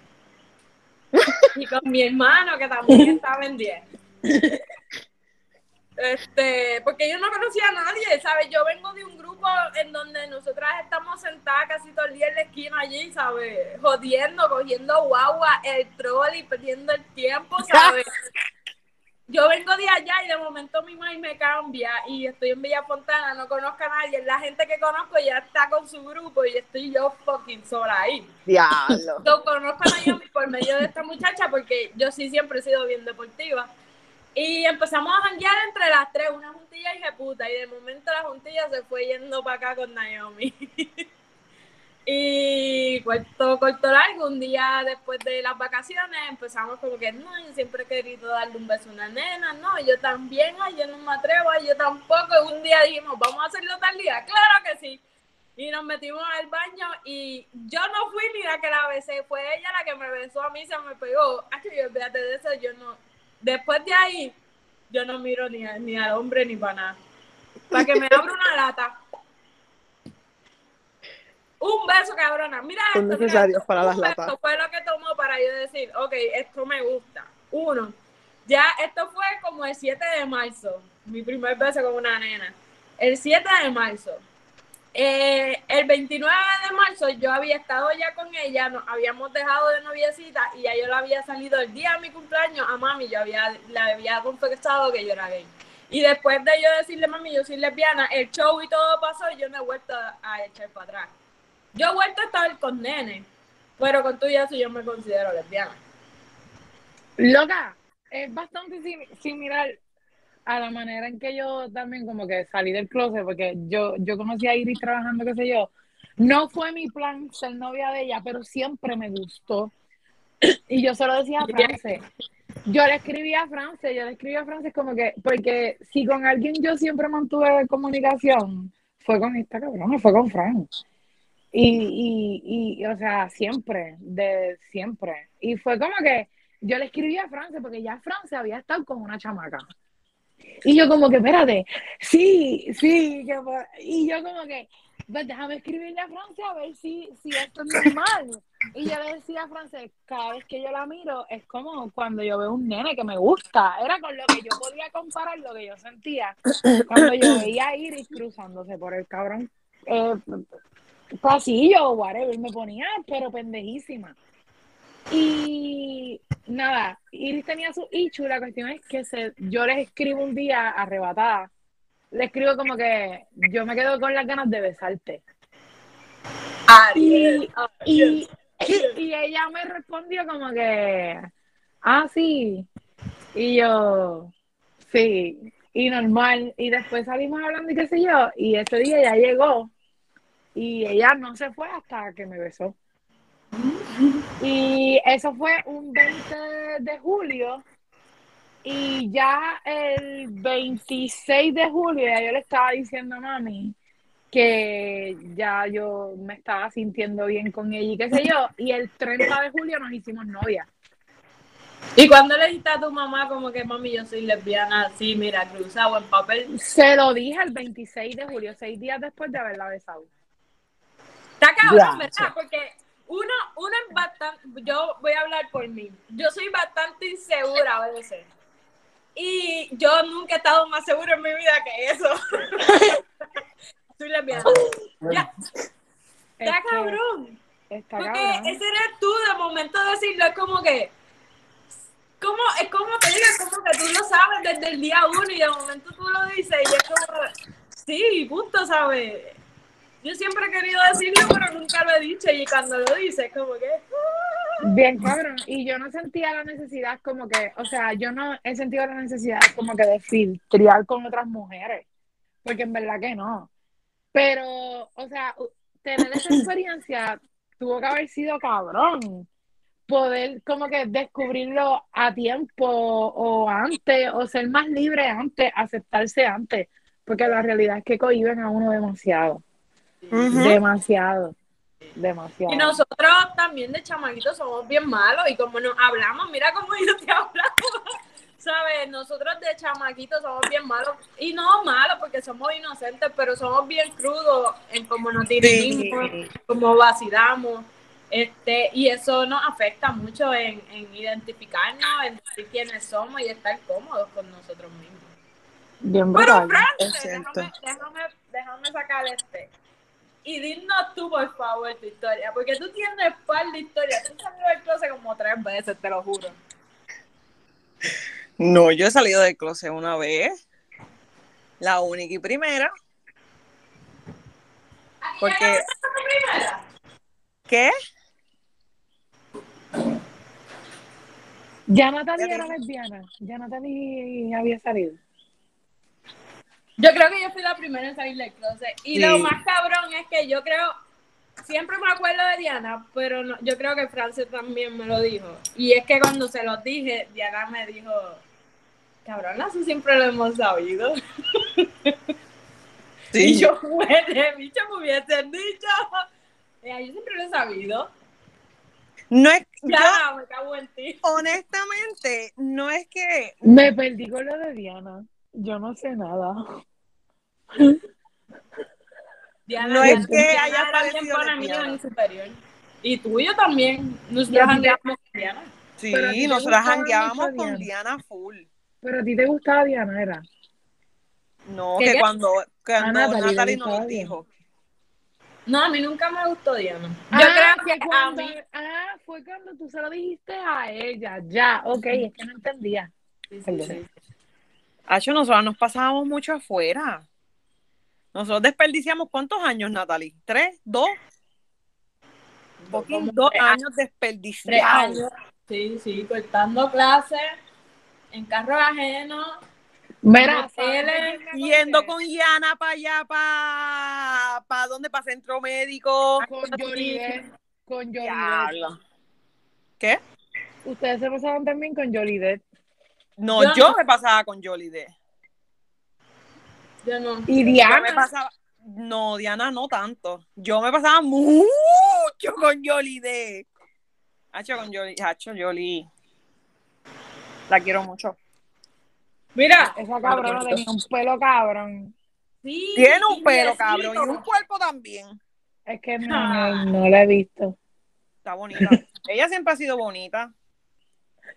Speaker 1: Y con mi hermano que también estaba en 10. Este, porque yo no conocía a nadie, ¿sabes? Yo vengo de un grupo en donde nosotras estamos sentadas casi todo el día en la esquina allí, ¿sabes? Jodiendo, cogiendo guagua, el troll y perdiendo el tiempo, ¿sabes? Yo vengo de allá y de momento mi mind me cambia y estoy en Villa Fontana, no conozco a nadie. La gente que conozco ya está con su grupo y estoy yo fucking sola ahí.
Speaker 3: Diablo.
Speaker 1: Yo conozco a Naomi por medio de esta muchacha porque yo sí siempre he sido bien deportiva. Y empezamos a janguear entre las tres, una juntilla y puta. Y de momento la juntilla se fue yendo para acá con Naomi. y corto, corto largo, un día después de las vacaciones empezamos como que, no, yo siempre he querido darle un beso a una nena, no, yo también, ay, yo no me atrevo, ay, yo tampoco. Y un día dijimos, vamos a hacerlo tal día, claro que sí. Y nos metimos al baño y yo no fui ni la que la besé, fue ella la que me besó a mí, se me pegó. Ay, yo, fíjate de eso, yo no. Después de ahí, yo no miro ni, a- ni al hombre ni para nada. Para que me abra una lata. Un beso, cabrona. Mira
Speaker 3: Son
Speaker 1: esto, mira
Speaker 3: necesarios
Speaker 1: esto.
Speaker 3: para
Speaker 1: Un
Speaker 3: las
Speaker 1: beso
Speaker 3: latas.
Speaker 1: fue lo que tomó para yo decir, ok, esto me gusta. Uno, ya esto fue como el 7 de marzo, mi primer beso con una nena. El 7 de marzo. Eh, el 29 de marzo yo había estado ya con ella, nos habíamos dejado de noviecita y ya yo la había salido el día de mi cumpleaños a mami, yo había, le había confesado que yo era gay. Y después de yo decirle, mami, yo soy lesbiana, el show y todo pasó y yo me he vuelto a, echar para atrás. Yo he vuelto a estar con nene, pero con tu y eso yo me considero lesbiana.
Speaker 2: Loca, es bastante sim- similar a la manera en que yo también como que salí del closet, porque yo, yo conocí a Iris trabajando, qué sé yo. No fue mi plan ser novia de ella, pero siempre me gustó. Y yo solo decía a Frances. Yo le escribí a Frances, yo le escribí a Frances como que, porque si con alguien yo siempre mantuve comunicación, fue con esta cabrona, fue con Fran. Y, y, y, o sea, siempre, de siempre. Y fue como que yo le escribí a Frances, porque ya Frances había estado con una chamaca. Y yo como que, espérate, sí, sí, y yo como que, pues déjame escribirle a Frances a ver si, si esto es normal. Y yo le decía a Frances, cada vez que yo la miro, es como cuando yo veo un nene que me gusta. Era con lo que yo podía comparar lo que yo sentía cuando yo veía a Iris cruzándose por el cabrón eh, pasillo o whatever, me ponía, pero pendejísima. Y nada, Iris tenía su ichu, la cuestión es que se, yo les escribo un día arrebatada, le escribo como que yo me quedo con las ganas de besarte.
Speaker 1: Ariel,
Speaker 2: Y, y ella me respondió como que, ah, sí. Y yo, sí. Y normal. Y después salimos hablando y qué sé yo. Y ese día ya llegó. Y ella no se fue hasta que me besó. Y eso fue un 20 de julio. Y ya el 26 de julio ya yo le estaba diciendo a mami que ya yo me estaba sintiendo bien con ella y qué sé yo. Y el 30 de julio nos hicimos novia.
Speaker 1: ¿Y cuando le dijiste a tu mamá como que mami yo soy lesbiana así, mira, cruzado en papel?
Speaker 2: Se lo dije el 26 de julio, seis días después de haberla besado.
Speaker 1: Está cabrón, ¿verdad? Porque uno, uno es bastante, yo voy a hablar por mí, yo soy bastante insegura a veces. Y yo nunca he estado más segura en mi vida que eso. soy lesbiana. Ya,
Speaker 2: Es
Speaker 1: está
Speaker 2: que
Speaker 1: cabrón.
Speaker 2: Está
Speaker 1: Porque
Speaker 2: cabrón.
Speaker 1: ese eres tú, de momento decirlo, es como que, como, es como te digo, es como que tú lo sabes desde el día uno y de momento tú lo dices y es como, sí, punto, ¿sabes? Yo siempre he querido decirlo, pero nunca lo he dicho y cuando lo dices, es como que,
Speaker 2: Bien cabrón. Y yo no sentía la necesidad como que, o sea, yo no he sentido la necesidad como que de filtrar con otras mujeres. Porque en verdad que no. Pero, o sea, tener esa experiencia tuvo que haber sido cabrón. Poder como que descubrirlo a tiempo o antes, o ser más libre antes, aceptarse antes. Porque la realidad es que cohiben a uno demasiado. Demasiado. Demasiado.
Speaker 1: Y nosotros también de chamaquitos somos bien malos y como nos hablamos, mira cómo yo te hablo. ¿sabes? Nosotros de chamaquitos somos bien malos. Y no malos porque somos inocentes, pero somos bien crudos en cómo nos dirigimos, cómo vacilamos. Este, y eso nos afecta mucho en, en identificarnos, en decir quiénes somos y estar cómodos con nosotros mismos.
Speaker 2: Bien
Speaker 1: Pero,
Speaker 3: cierto.
Speaker 1: déjame, déjame, déjame sacar este. Y dinos tú, por favor, tu historia, porque tú tienes par de historias. Tú saliste del closet como tres veces, te lo juro.
Speaker 3: No, yo he salido del closet una vez. La única y primera. Porque, ¿qué?
Speaker 2: Ya Natalie era lesbiana. Ya Natalie había salido.
Speaker 1: Yo creo que yo fui la primera en salir del closet. Y
Speaker 3: Sí.
Speaker 1: lo más cabrón es que yo creo, siempre me acuerdo de Diana, pero no- yo creo que Frances también me lo dijo. Y es que cuando se lo dije, Diana me dijo, cabrón, así siempre lo hemos sabido.
Speaker 3: Sí.
Speaker 1: Y yo, huele, bicho, me hubiesen dicho. Eh, yo siempre lo he sabido.
Speaker 3: No es, yo,
Speaker 1: Ya, me cago en ti.
Speaker 3: honestamente, no es que
Speaker 2: Me perdí con lo de Diana. Yo no sé nada.
Speaker 1: Diana,
Speaker 3: No es que haya
Speaker 1: pana
Speaker 3: lesbiana.
Speaker 1: mía en superior. Y tuyo también. Nos
Speaker 2: Ya,
Speaker 1: jangueamos con Diana.
Speaker 3: sí, nosotras jangueábamos con
Speaker 2: Diana.
Speaker 3: Diana full.
Speaker 2: Pero a ti te gustaba Diana, era.
Speaker 3: No,
Speaker 1: ¿Qué,
Speaker 3: que
Speaker 1: qué?
Speaker 3: cuando, cuando
Speaker 2: Natalie
Speaker 3: Natalie nos dijo.
Speaker 1: No, a mí nunca me gustó Diana. Yo
Speaker 2: Ah,
Speaker 1: creo que a mí.
Speaker 2: ah, fue cuando tú se lo dijiste a ella. Ya, ok, es que no entendía.
Speaker 1: Sí, sí.
Speaker 3: Hacho, nosotros nos pasábamos mucho afuera. Nosotros desperdiciamos cuántos años, Natalie? ¿Tres? ¿Dos? Dos
Speaker 1: tres
Speaker 3: años
Speaker 1: Tres
Speaker 3: desperdiciados.
Speaker 1: años. Sí, sí, cortando clases en carros ajenos.
Speaker 2: Mira,
Speaker 1: Moteles,
Speaker 2: ¿sabes qué me
Speaker 3: Yendo con Yana para allá, para pa dónde, para centro médico.
Speaker 2: con Jolidet, con.
Speaker 3: Diablo. ¿Qué?
Speaker 2: Ustedes se pasaban también con Jolidet.
Speaker 3: No,
Speaker 1: Yo
Speaker 3: yo,
Speaker 1: no.
Speaker 3: me pasaba con Jolie D.
Speaker 1: Yo no.
Speaker 2: Y
Speaker 3: Yo me
Speaker 2: Diana.
Speaker 3: pasaba. No, Diana no tanto. Yo me pasaba mucho con Jolie D. Hacho con Jolie. Hacho, Jolie. La quiero mucho.
Speaker 1: Mira,
Speaker 2: Esa cabrona tenía un pelo cabrón.
Speaker 1: sí.
Speaker 3: Tiene un pelo, cabrón, y un cuerpo también.
Speaker 2: Es que no,
Speaker 1: Ah.
Speaker 2: no, no la he visto.
Speaker 3: Está bonita. Ella siempre ha sido bonita.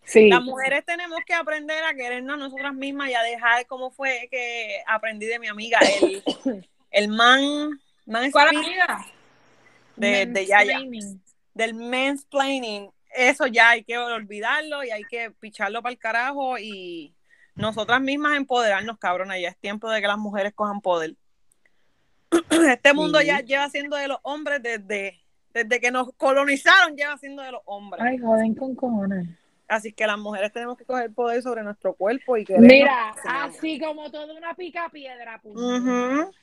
Speaker 2: Sí.
Speaker 3: Las mujeres tenemos que aprender a querernos nosotras mismas y a dejar como fue que aprendí de mi amiga, el, el man, man
Speaker 1: ¿Cuál amiga?
Speaker 3: de, de Yaya, del mansplaining. Eso ya hay que olvidarlo y hay que picharlo para el carajo y nosotras mismas empoderarnos, cabrona. Ya es tiempo de que las mujeres cojan poder. Este mundo
Speaker 2: Sí.
Speaker 3: ya lleva siendo de los hombres desde, desde que nos colonizaron, lleva siendo de los hombres.
Speaker 2: Ay, joden con cojones.
Speaker 3: Así que las mujeres tenemos que coger poder sobre nuestro cuerpo y querernos
Speaker 2: Mira, así como toda una pica piedra. puño.
Speaker 3: Ujú.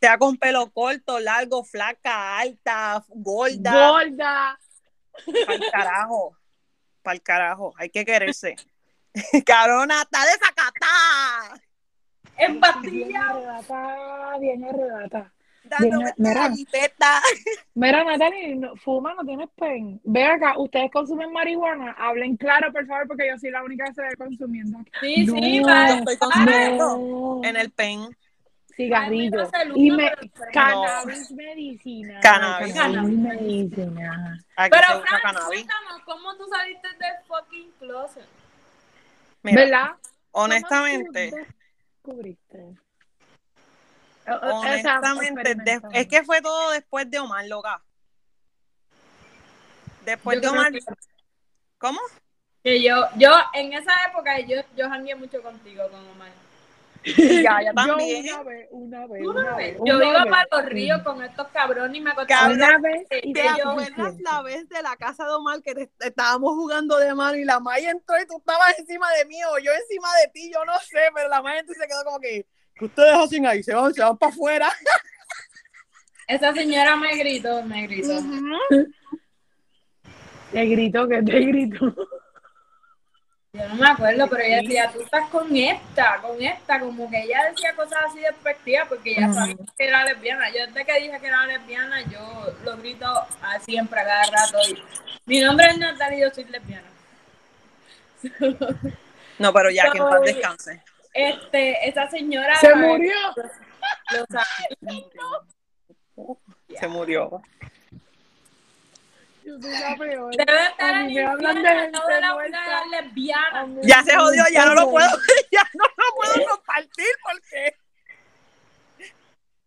Speaker 3: Sea con pelo corto, largo, flaca, alta, gorda.
Speaker 2: Gorda.
Speaker 3: Para el carajo. Para el carajo. Hay que quererse. Carona, está desacatada.
Speaker 1: En
Speaker 2: Bien
Speaker 1: pastilla.
Speaker 2: bien arrebata.
Speaker 3: Dando
Speaker 2: Mira, mira. Natalie, no- fuma, no tienes pen. Ve acá, ustedes consumen marihuana. Hablen claro, por favor, porque yo soy la única que se ve consumiendo.
Speaker 1: Sí, sí,
Speaker 2: No.
Speaker 3: Estoy consumiendo
Speaker 2: No.
Speaker 3: en el pen.
Speaker 2: Cigarrillo. Y me, cannabis medicinal.
Speaker 3: Cannabis.
Speaker 2: Cannabis medicinal.
Speaker 3: Aquí se
Speaker 1: Pero, Fran, cuéntanos, ¿cómo tú saliste del fucking closet?
Speaker 3: Mira,
Speaker 2: ¿Verdad?
Speaker 3: honestamente,
Speaker 2: ¿Cómo descubriste?
Speaker 3: Honestamente, de- es que fue todo después de Omar, loca. Después
Speaker 1: Yo
Speaker 3: de Omar.
Speaker 1: que-
Speaker 3: ¿Cómo?
Speaker 1: Que yo, yo, en esa época, yo, yo jangué mucho contigo, con Omar.
Speaker 3: Y ya, ya también.
Speaker 2: Yo una vez, una vez, una
Speaker 1: Yo
Speaker 2: una
Speaker 1: iba
Speaker 2: vez.
Speaker 1: para los ríos con estos cabrones y me acostaba.
Speaker 2: Una vez
Speaker 1: y
Speaker 3: ¿Te acuerdas la vez de la casa de Omar que te- estábamos jugando de mano y la Maya entró y tú estabas encima de mí o yo encima de ti? Yo no sé, pero la Maya entró y se quedó como que, ¿qué ustedes hacen ahí? Se van, se van para afuera.
Speaker 1: Esa señora me gritó, me gritó.
Speaker 2: Te grito que te grito.
Speaker 1: Yo no me acuerdo, pero ella decía, tú estás con esta, con esta, como que ella decía cosas así despectivas porque ella sabía que era lesbiana. Yo desde que dije que era lesbiana, yo lo grito a siempre, a cada rato. Y mi nombre es Natalia y yo soy lesbiana.
Speaker 3: No, pero ya, que en paz descanse.
Speaker 1: Este, esa señora.
Speaker 2: Se murió.
Speaker 1: lo sabe.
Speaker 3: Se murió.
Speaker 2: Yo soy la peor.
Speaker 1: Debe estar
Speaker 2: A mí me hablan de gente muerta.
Speaker 1: lesbiana.
Speaker 3: Ya se jodió, ya no lo puedo, ya no lo puedo compartir porque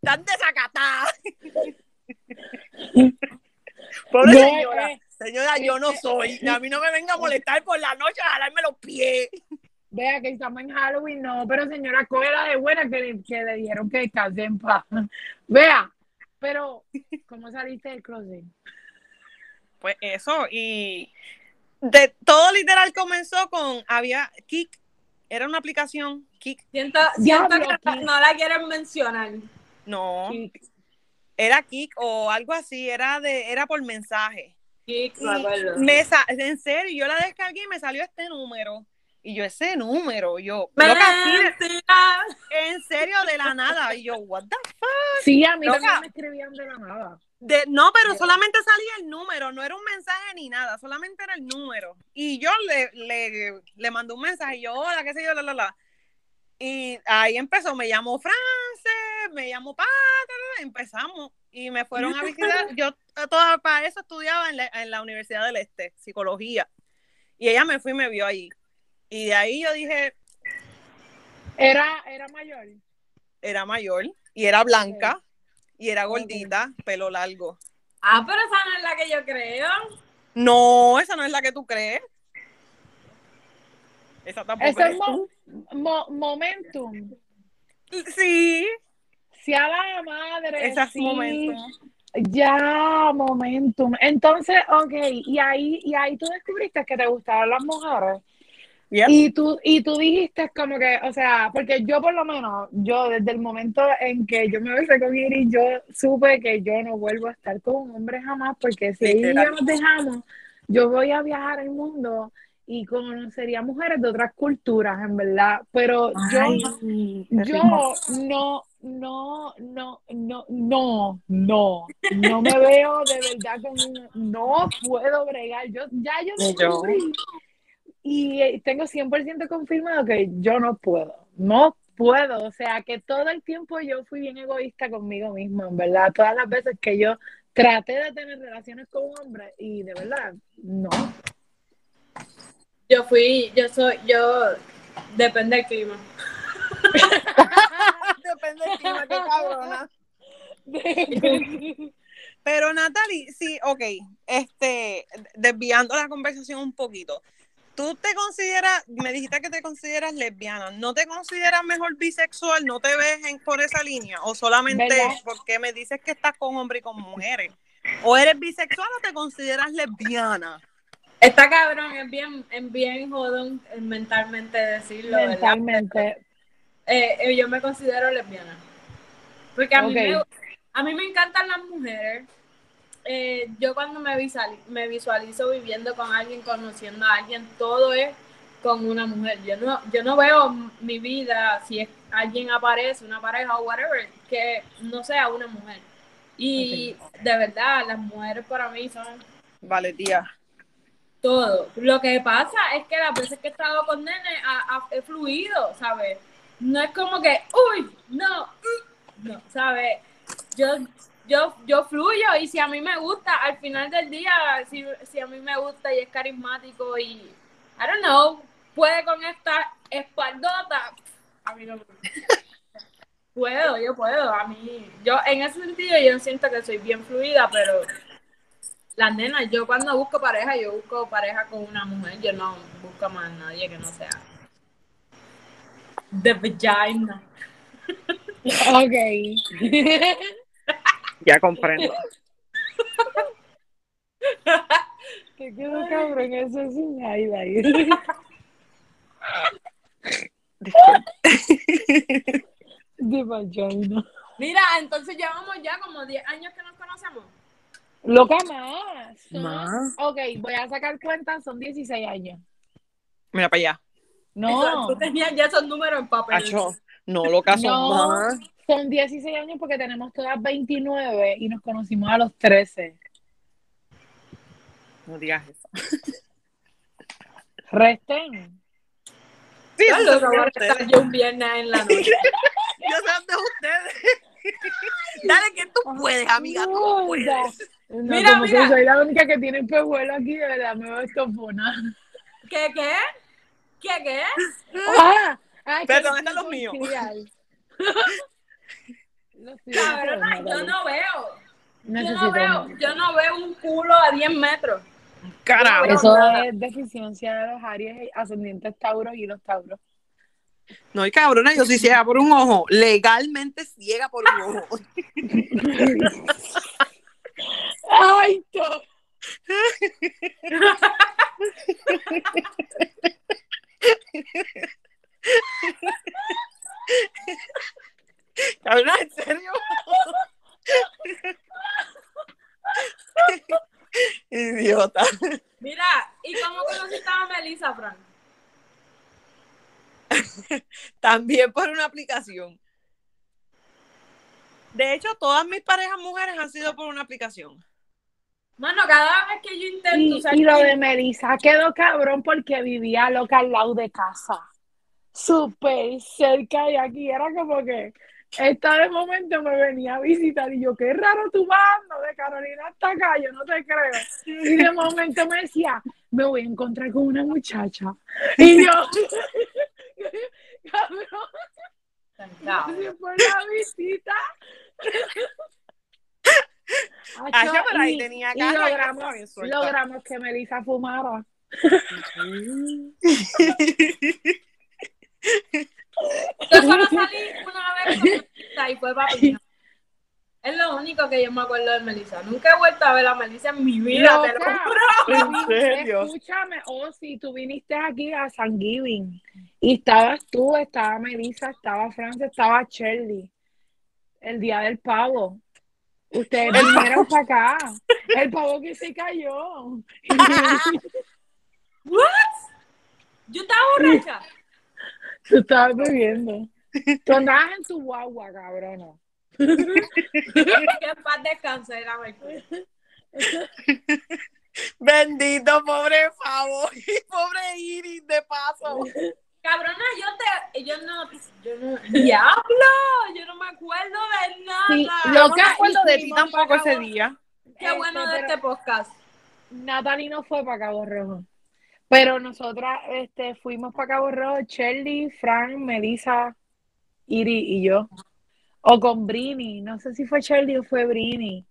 Speaker 3: están desacatadas. Pobre
Speaker 2: No,
Speaker 3: señora.
Speaker 2: eh,
Speaker 3: Señora, yo no soy. A mí no me venga a molestar por la noche a jalarme los pies.
Speaker 2: Vea que estamos en Halloween, no, pero señora, cógela de buena que, le- que le dijeron que descanse en paz. Vea, pero, ¿cómo saliste del closet?
Speaker 3: Pues eso, y de todo literal comenzó con, había Kik, era una aplicación, Kik,
Speaker 1: Siento, siento que no la quieren mencionar.
Speaker 3: no, era Kik o algo así, era de, era por mensaje. Y
Speaker 1: me acuerdo.
Speaker 3: me sa- en serio, yo la descargué y me salió este número. Y yo, ese número, yo,
Speaker 1: Me
Speaker 3: loca, en serio, de la nada. Y yo, what the fuck?
Speaker 2: Sí, a mí
Speaker 3: Loca.
Speaker 2: también me escribían de la nada.
Speaker 3: De- no, pero solamente salía el número, no era un mensaje ni nada, solamente era el número. Y yo le, le, le mandé un mensaje, y yo, hola, qué sé yo, la, la, la. Y ahí empezó, me llamó France, me llamó Pata, empezamos. Y me fueron a visitar. Yo toda, para eso estudiaba en la, en la Universidad del Este, psicología. Y ella me fue y me vio ahí. Y de ahí yo dije,
Speaker 2: Era, era mayor.
Speaker 3: era mayor, y era blanca, y era gordita, pelo largo.
Speaker 1: Ah, pero esa no es la que yo creo.
Speaker 3: No, esa no es la que tú crees. Esa tampoco
Speaker 2: Eso es mo- mo- momentum.
Speaker 3: Sí,
Speaker 2: Si a la madre.
Speaker 3: esa es
Speaker 2: sí.
Speaker 3: momento.
Speaker 2: Ya, momentum. Entonces, ok, y ahí, y ahí tú descubriste que te gustaban las mujeres.
Speaker 3: Yep.
Speaker 2: Y tú, y tú dijiste como que, o sea, porque yo por lo menos, yo desde el momento en que yo me besé con Iris, yo supe que yo no vuelvo a estar con un hombre jamás, porque si ella
Speaker 3: Literal.
Speaker 2: nos dejamos, yo voy a viajar el mundo y conocería mujeres de otras culturas, en verdad. Pero yo, yo no, no, no, no, no, no, no me veo de verdad con un- no puedo bregar. Yo, ya yo
Speaker 3: yo.
Speaker 2: Y eh, tengo 100% confirmado que yo no puedo, no puedo. O sea, que todo el tiempo yo fui bien egoísta conmigo misma, en verdad. Todas las veces que yo traté de tener relaciones con un hombre y de verdad, no.
Speaker 1: Yo fui, yo soy, yo, depende del clima.
Speaker 3: Depende del clima, qué cabrona. Pero Natalie, sí, ok, este, desviando la conversación un poquito. Tú te consideras, me dijiste que te consideras lesbiana, ¿no te consideras mejor bisexual? ¿No te ves en, por esa línea? ¿O solamente
Speaker 2: ¿Verdad?
Speaker 3: porque me dices que estás con hombres y con mujeres? ¿O eres bisexual o te consideras lesbiana?
Speaker 1: Está cabrón, es bien, es bien jodón eh, mentalmente decirlo.
Speaker 2: Mentalmente.
Speaker 1: Eh, eh, yo me considero lesbiana. Porque a, mí
Speaker 2: Ok.
Speaker 1: me, a mí me encantan las mujeres. Eh, yo cuando me, visuali- me visualizo viviendo con alguien, conociendo a alguien, todo es con una mujer. Yo no, yo no veo mi vida si es, alguien aparece, una pareja o whatever, que no sea una mujer. Y de verdad, las mujeres para mí son
Speaker 3: Vale, tía.
Speaker 1: todo. Lo que pasa es que las veces que he estado con nene ha, ha- he fluido, ¿sabes? No es como que, uy, no, uh", no, ¿sabes? Yo, yo, yo fluyo y si a mí me gusta, al final del día, si, si a mí me gusta y es carismático y, I don't know, puede con esta espaldota, a mí no me gusta. Puedo, yo puedo, a mí, yo en ese sentido yo siento que soy bien fluida, pero las nenas, yo cuando busco pareja, yo busco pareja con una mujer, yo no busco más nadie que no sea de vagina.
Speaker 2: Ok.
Speaker 3: Ya comprendo.
Speaker 2: Te quedó cabrón eso sin highlight. De vagina.
Speaker 1: Mira, entonces llevamos ya como 10 años que nos conocemos.
Speaker 2: Loca más. Son-
Speaker 3: Más.
Speaker 2: Ok, voy a sacar cuentas, son 16 años.
Speaker 3: Mira para allá.
Speaker 2: No,
Speaker 1: Eso, tú tenías ya esos números en papel.
Speaker 3: Acho, no, lo caso
Speaker 2: No.
Speaker 3: más.
Speaker 2: son 16 años porque tenemos todas 29 y nos conocimos a los 13.
Speaker 3: No digas eso.
Speaker 2: Resten.
Speaker 3: Sí,
Speaker 1: Yo
Speaker 3: eso
Speaker 1: voy a
Speaker 3: ustedes.
Speaker 1: yo un viernes en la noche.
Speaker 3: Yo sé dónde es ustedes. Dale que tú puedes, amiga, tú
Speaker 2: No,
Speaker 3: puedes.
Speaker 2: No,
Speaker 1: Mira,
Speaker 2: como
Speaker 1: mira.
Speaker 2: que soy la única que tiene pejuelo aquí, de verdad, me veo estofona.
Speaker 1: ¿Qué, qué? ¿Qué, qué?
Speaker 2: Ah, ay,
Speaker 3: Pero
Speaker 2: que
Speaker 3: ¿dónde están los míos?
Speaker 2: no,
Speaker 1: yo no veo. Yo
Speaker 2: Necesito
Speaker 1: no veo, yo no veo un culo a 10 metros.
Speaker 3: Carajo.
Speaker 2: Eso
Speaker 1: nada.
Speaker 2: es deficiencia de los Aries ascendientes Tauros y los Tauros.
Speaker 3: No, y cabrona, yo soy ciega por un ojo. Legalmente ciega por un ojo.
Speaker 2: ¡Ay, to!
Speaker 3: Cabrona, ¿en serio? Idiota.
Speaker 1: Mira, ¿y cómo conociste a Melissa, Frank?
Speaker 3: También por una aplicación. De hecho, todas mis parejas mujeres han sido por una aplicación.
Speaker 1: Mano, cada vez que yo intento
Speaker 2: Y,
Speaker 1: usar
Speaker 2: y lo de Melissa quedó cabrón porque vivía loca al lado de casa. Súper cerca y aquí era como que esta de momento me venía a visitar y yo, qué raro tu bando de Carolina hasta acá, yo no te creo. Y de momento me decía, me voy a encontrar con una muchacha. Y yo, cabrón, gracias por la visita.
Speaker 3: Acho, pero ahí
Speaker 2: y-
Speaker 3: tenía
Speaker 2: y
Speaker 3: carro y
Speaker 2: logramos, logramos que Melissa fumara.
Speaker 1: Yo solo salí una vez con Melissa y fue. Es lo único que yo me acuerdo de Melissa. Nunca he vuelto a ver a Melissa en mi vida, te lo
Speaker 2: Loca,
Speaker 1: juro.
Speaker 2: tú
Speaker 3: ¿En
Speaker 2: viniste-
Speaker 3: serio?
Speaker 2: Escúchame, oh sí, tú viniste aquí a San Giving y estabas tú, estaba Melissa, estaba Francia, estaba Shirley. El día del pavo. Ustedes vinieron para acá. El pavo que se cayó.
Speaker 1: Yo estaba borracha.
Speaker 2: Tú estabas bebiendo. Tú andabas en tu guagua, cabrona.
Speaker 1: Que en paz descanse.
Speaker 3: Bendito, pobre Favo y pobre Iris, de paso.
Speaker 1: Cabrona, yo te. Yo no. Yo no. ¡Diablo! Yo no me acuerdo de nada.
Speaker 2: Sí,
Speaker 3: Yo no me acuerdo de ti tampoco
Speaker 2: para
Speaker 3: ese día.
Speaker 1: Qué bueno de
Speaker 2: pero-
Speaker 1: este podcast.
Speaker 2: Natalie no fue para Cabo Rojo. Pero nosotras este, fuimos para Cabo Rojo, Shirley, Frank, Melissa, Iri y yo. O con Brini. No sé si fue Shirley o fue Brini.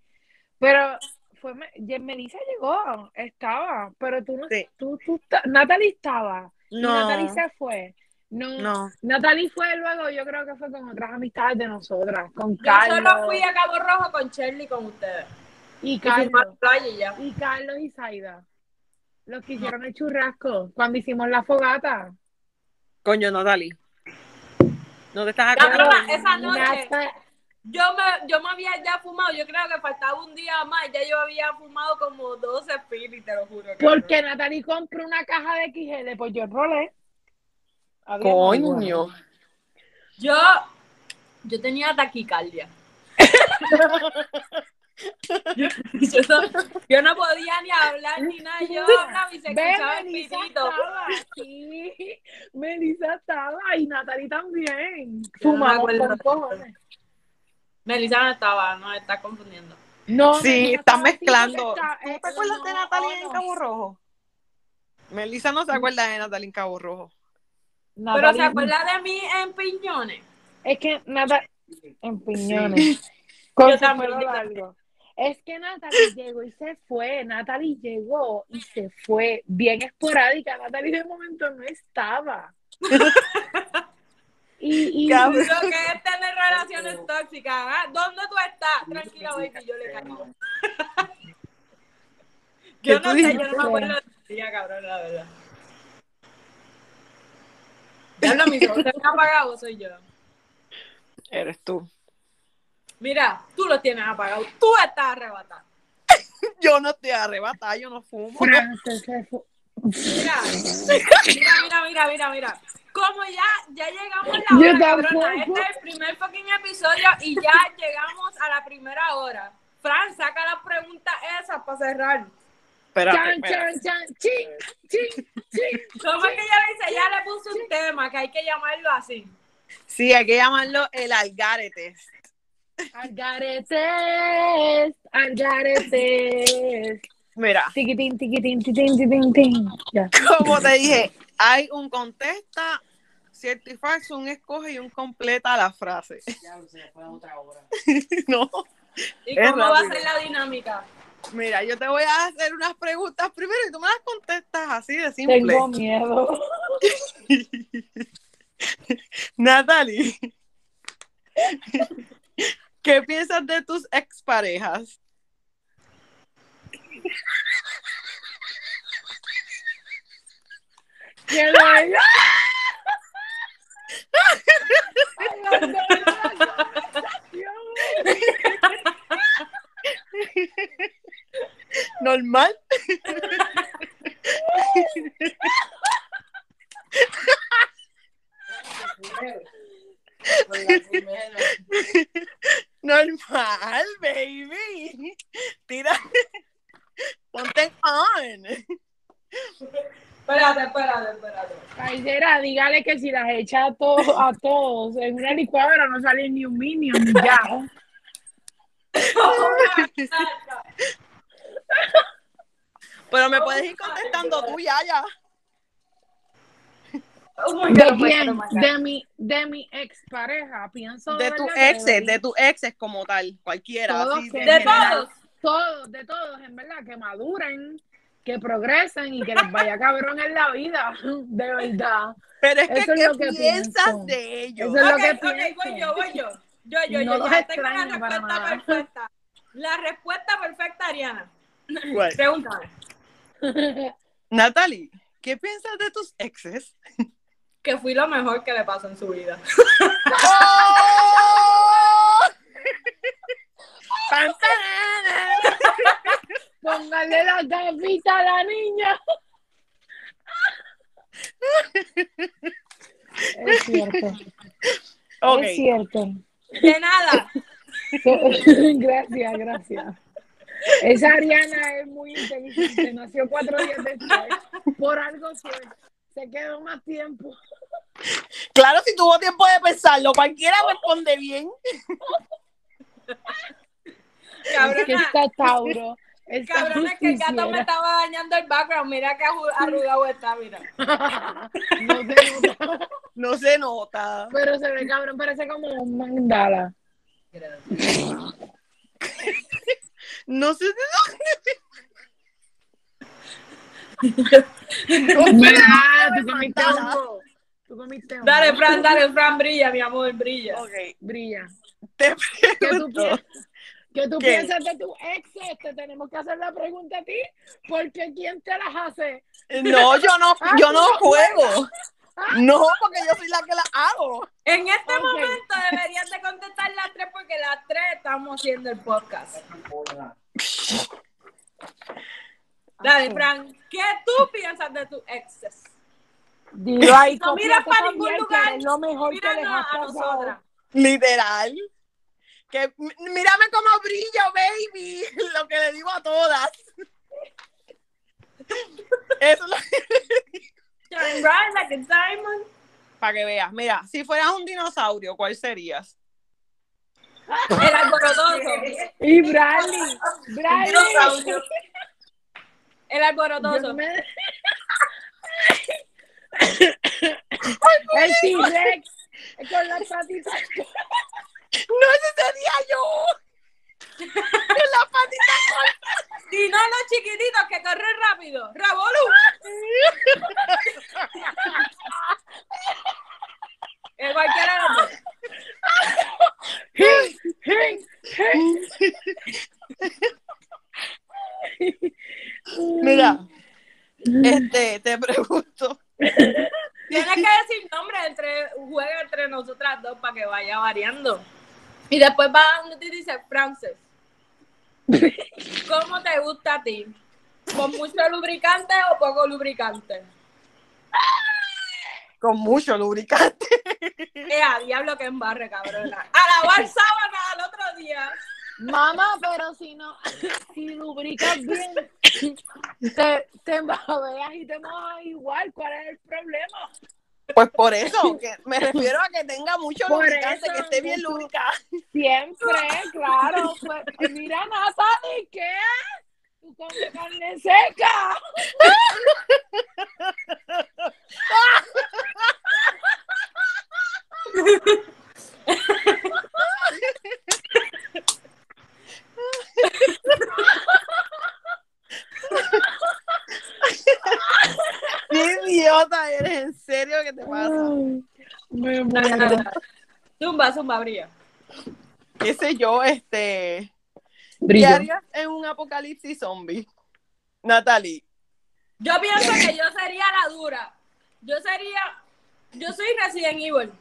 Speaker 2: Pero fue Melissa llegó, estaba. Pero tú no
Speaker 3: Sí.
Speaker 2: tú, tú, ta- Natalie estaba.
Speaker 3: No,
Speaker 2: Natalie se fue. No,
Speaker 3: no.
Speaker 2: Natalie fue luego, yo creo que fue con otras amistades de nosotras, con
Speaker 1: Yo
Speaker 2: Carlos.
Speaker 1: solo fui a Cabo Rojo con Shirley con ustedes.
Speaker 2: Y Carlos.
Speaker 1: playa y ya.
Speaker 2: Y Carlos y Zaida. Los que hicieron el churrasco cuando hicimos la fogata.
Speaker 3: Coño, Natalie. No te estás acordando.
Speaker 1: Esa noche. Yo me, yo me había ya fumado. Yo creo que faltaba un día más. Ya yo había fumado como 12 pilis, te lo juro. cabrón.
Speaker 2: porque Natalie compró una caja de XL, pues yo rolé. Había
Speaker 3: Coño.
Speaker 2: bueno.
Speaker 1: Yo, yo tenía taquicardia. yo, yo no, yo no podía ni hablar ni nada. Yo hablaba y se escuchaba el
Speaker 2: Melissa
Speaker 1: pitito.
Speaker 2: estaba aquí. Estaba y Natalie también.
Speaker 1: No
Speaker 2: Fumamos cojones.
Speaker 1: Melissa no estaba, no, está confundiendo.
Speaker 2: No,
Speaker 3: Sí, mezclando.
Speaker 2: está-
Speaker 3: ¿Tú
Speaker 2: eh,
Speaker 3: te acuerdas de
Speaker 2: no,
Speaker 3: Natalia en
Speaker 2: no.
Speaker 3: Cabo Rojo? Melissa no se acuerda de Natalia en Cabo Rojo.
Speaker 1: Pero
Speaker 2: Natalie-
Speaker 1: se acuerda de mí en Piñones.
Speaker 2: Es que Natalie. En piñones. Con
Speaker 1: Yo
Speaker 2: su
Speaker 1: también.
Speaker 2: pelo largo. Es que Natalie llegó y se fue. Natalie llegó y se fue. Bien esporádica. Natalie de momento no estaba. y, y-.
Speaker 1: Lo que es tener relaciones tóxicas. ¿ah? ¿Dónde tú estás? Tranquila, baby, yo le caigo.
Speaker 3: ¿Qué
Speaker 1: Yo no sé, yo no me acuerdo de día, cabrón, la verdad. Ya lo mismo, usted me ha apagado, soy yo.
Speaker 3: Eres tú.
Speaker 1: Mira, tú lo tienes apagado, tú estás arrebatado.
Speaker 3: Yo no te arrebatada, yo no fumo.
Speaker 1: Mira, mira, mira, mira, mira, mira. Como ya, ya llegamos a la hora, cabrona. Este es el primer fucking episodio y ya llegamos a la primera hora. Fran, saca las preguntas esas para cerrar.
Speaker 3: Espérate,
Speaker 2: Chan,
Speaker 3: espérate.
Speaker 2: chan, chan. Chin, chin,
Speaker 1: ¿Cómo es que ella le dice? Ya le puso un tema que hay que llamarlo así.
Speaker 3: Sí, hay que llamarlo el algarete.
Speaker 2: Algaretes, algaretes.
Speaker 3: Mira,
Speaker 2: Tiquitín, tiquitín, tiquitín, tiquitín, tiquitín. Ya.
Speaker 3: como te dije, hay un contesta, cierto y falso, un escoge y un completa la frase. no.
Speaker 1: ¿Y
Speaker 3: Es
Speaker 1: cómo va a ser la dinámica?
Speaker 3: Mira, yo te voy a hacer unas preguntas primero y tú me las contestas así de simple.
Speaker 2: Tengo miedo.
Speaker 3: Natalie, ¿qué piensas de tus exparejas?
Speaker 2: ¡Qué.
Speaker 3: ¿Normal? Normal, baby. Tira. Ponte on.
Speaker 1: Espérate, espérate, espérate.
Speaker 2: Paisera, dígale que si las echa a todos, a todos en una licuadora no sale ni un minion ya.
Speaker 3: Pero me puedes ir contestando tú ya, ya.
Speaker 1: Oh
Speaker 2: ¿De quién? De mi, de mi expareja. Pienso
Speaker 3: De tu
Speaker 2: verdad que
Speaker 3: exes, de tu exes como tal, cualquiera.
Speaker 2: Todos
Speaker 3: así
Speaker 2: que-
Speaker 3: de
Speaker 1: De todos.
Speaker 2: Todos, de todos, en verdad, que maduren, que progresen y que les vaya cabrón en la vida, de verdad.
Speaker 3: Pero es que,
Speaker 2: Eso es
Speaker 3: ¿qué
Speaker 2: lo que
Speaker 3: piensas
Speaker 2: pienso.
Speaker 3: de ellos?
Speaker 2: Eso es lo
Speaker 1: Ok,
Speaker 2: que
Speaker 1: ok, voy yo, voy yo. Yo, yo,
Speaker 2: No
Speaker 1: yo, ya tengo la respuesta
Speaker 2: nada.
Speaker 1: perfecta. La respuesta perfecta, Ariana. Pregúntame.
Speaker 3: Natalie, ¿qué piensas de tus exes?
Speaker 1: Que fui lo mejor que le pasó en su vida.
Speaker 2: Póngale la tapita a la niña. Es cierto, es cierto.
Speaker 1: De nada.
Speaker 2: gracias, gracias. Esa Ariana es muy inteligente, nació cuatro días después. Por algo fue. Se quedó más tiempo.
Speaker 3: claro, si tuvo tiempo de pensarlo, cualquiera responde bien.
Speaker 2: que
Speaker 1: Cabrona,
Speaker 2: está Tauro. está
Speaker 1: cabrona, es que el gato me estaba dañando el background. Mira que arru- arrugado está, mira.
Speaker 2: No se nota,
Speaker 3: No se nota.
Speaker 2: pero se ve cabrón, parece como un mandala.
Speaker 3: No sé de
Speaker 2: tú comiste
Speaker 3: mandala.
Speaker 2: hongo. Tú comiste hongo.
Speaker 1: Dale, Fran, dale, Fran, brilla, mi amor, brilla.
Speaker 3: Ok,
Speaker 2: Brilla.
Speaker 3: te
Speaker 2: ¿Qué tú,
Speaker 3: pregunto.
Speaker 2: ¿Qué tú
Speaker 3: ¿Qué?
Speaker 2: piensas de tu ex? Te tenemos que hacer la pregunta a ti, porque ¿quién te las hace?
Speaker 3: No, yo no,
Speaker 2: Ah,
Speaker 3: yo no
Speaker 2: no
Speaker 3: juego. No, porque yo soy la que la hago.
Speaker 1: En este momento deberías de contestar las tres porque las tres estamos haciendo el podcast. Dale, Fran, ¿qué tú piensas de tus exes?
Speaker 2: Dilo ahí,
Speaker 1: No miras para ningún
Speaker 2: que
Speaker 1: lugar.
Speaker 2: es lo mejor que les
Speaker 1: Míranos
Speaker 2: ha
Speaker 1: a
Speaker 2: pasado.
Speaker 1: nosotras.
Speaker 3: Literal. Que mírame cómo brillo, baby. Lo que le digo a todas. Eso es lo
Speaker 1: Shine bright like a diamond.
Speaker 3: para que veas. Mira, si fueras un dinosaurio, ¿cuál serías?
Speaker 1: El alborotoso.
Speaker 2: Y Bradley, Bradley.
Speaker 1: El alborotoso.
Speaker 2: me- El T-Rex con las patitas.
Speaker 3: No, ese sería yo. Con la patita corta.
Speaker 1: Y no los chiquititos que corren rápido. ¡Rabolú! El cualquiera de los dos.
Speaker 2: Hey, hey, hey.
Speaker 3: Mira, este, te pregunto.
Speaker 1: Tienes que decir nombre entre, juega entre nosotras dos para que vaya variando. Y después va donde te dice Frances. ¿Cómo te gusta a ti? ¿Con mucho lubricante o poco lubricante?
Speaker 3: Con mucho lubricante.
Speaker 1: Eh, a diablo que embarre, cabrona. A lavar sábana al otro día.
Speaker 2: Mamá, pero si no, si lubricas bien, te, te embabeas y te mojas igual. ¿Cuál es el problema?
Speaker 3: Pues por eso, que me refiero a que tenga mucho
Speaker 2: Por
Speaker 3: lubricante,
Speaker 2: eso,
Speaker 3: que esté bien lubricada.
Speaker 2: Siempre, claro. Pues, mira, Natalie, ¿qué? Tú comes carne seca.
Speaker 3: ¡Qué idiota eres! ¿En serio qué te pasa?
Speaker 2: Me muero.
Speaker 1: Zumba, zumba, brilla.
Speaker 3: ¿Qué sé yo? Este. ¿Qué
Speaker 2: Brillo.
Speaker 3: harías en un apocalipsis zombie? Natalie.
Speaker 1: Yo pienso que yo sería la dura. Yo sería. Yo soy Resident Evil.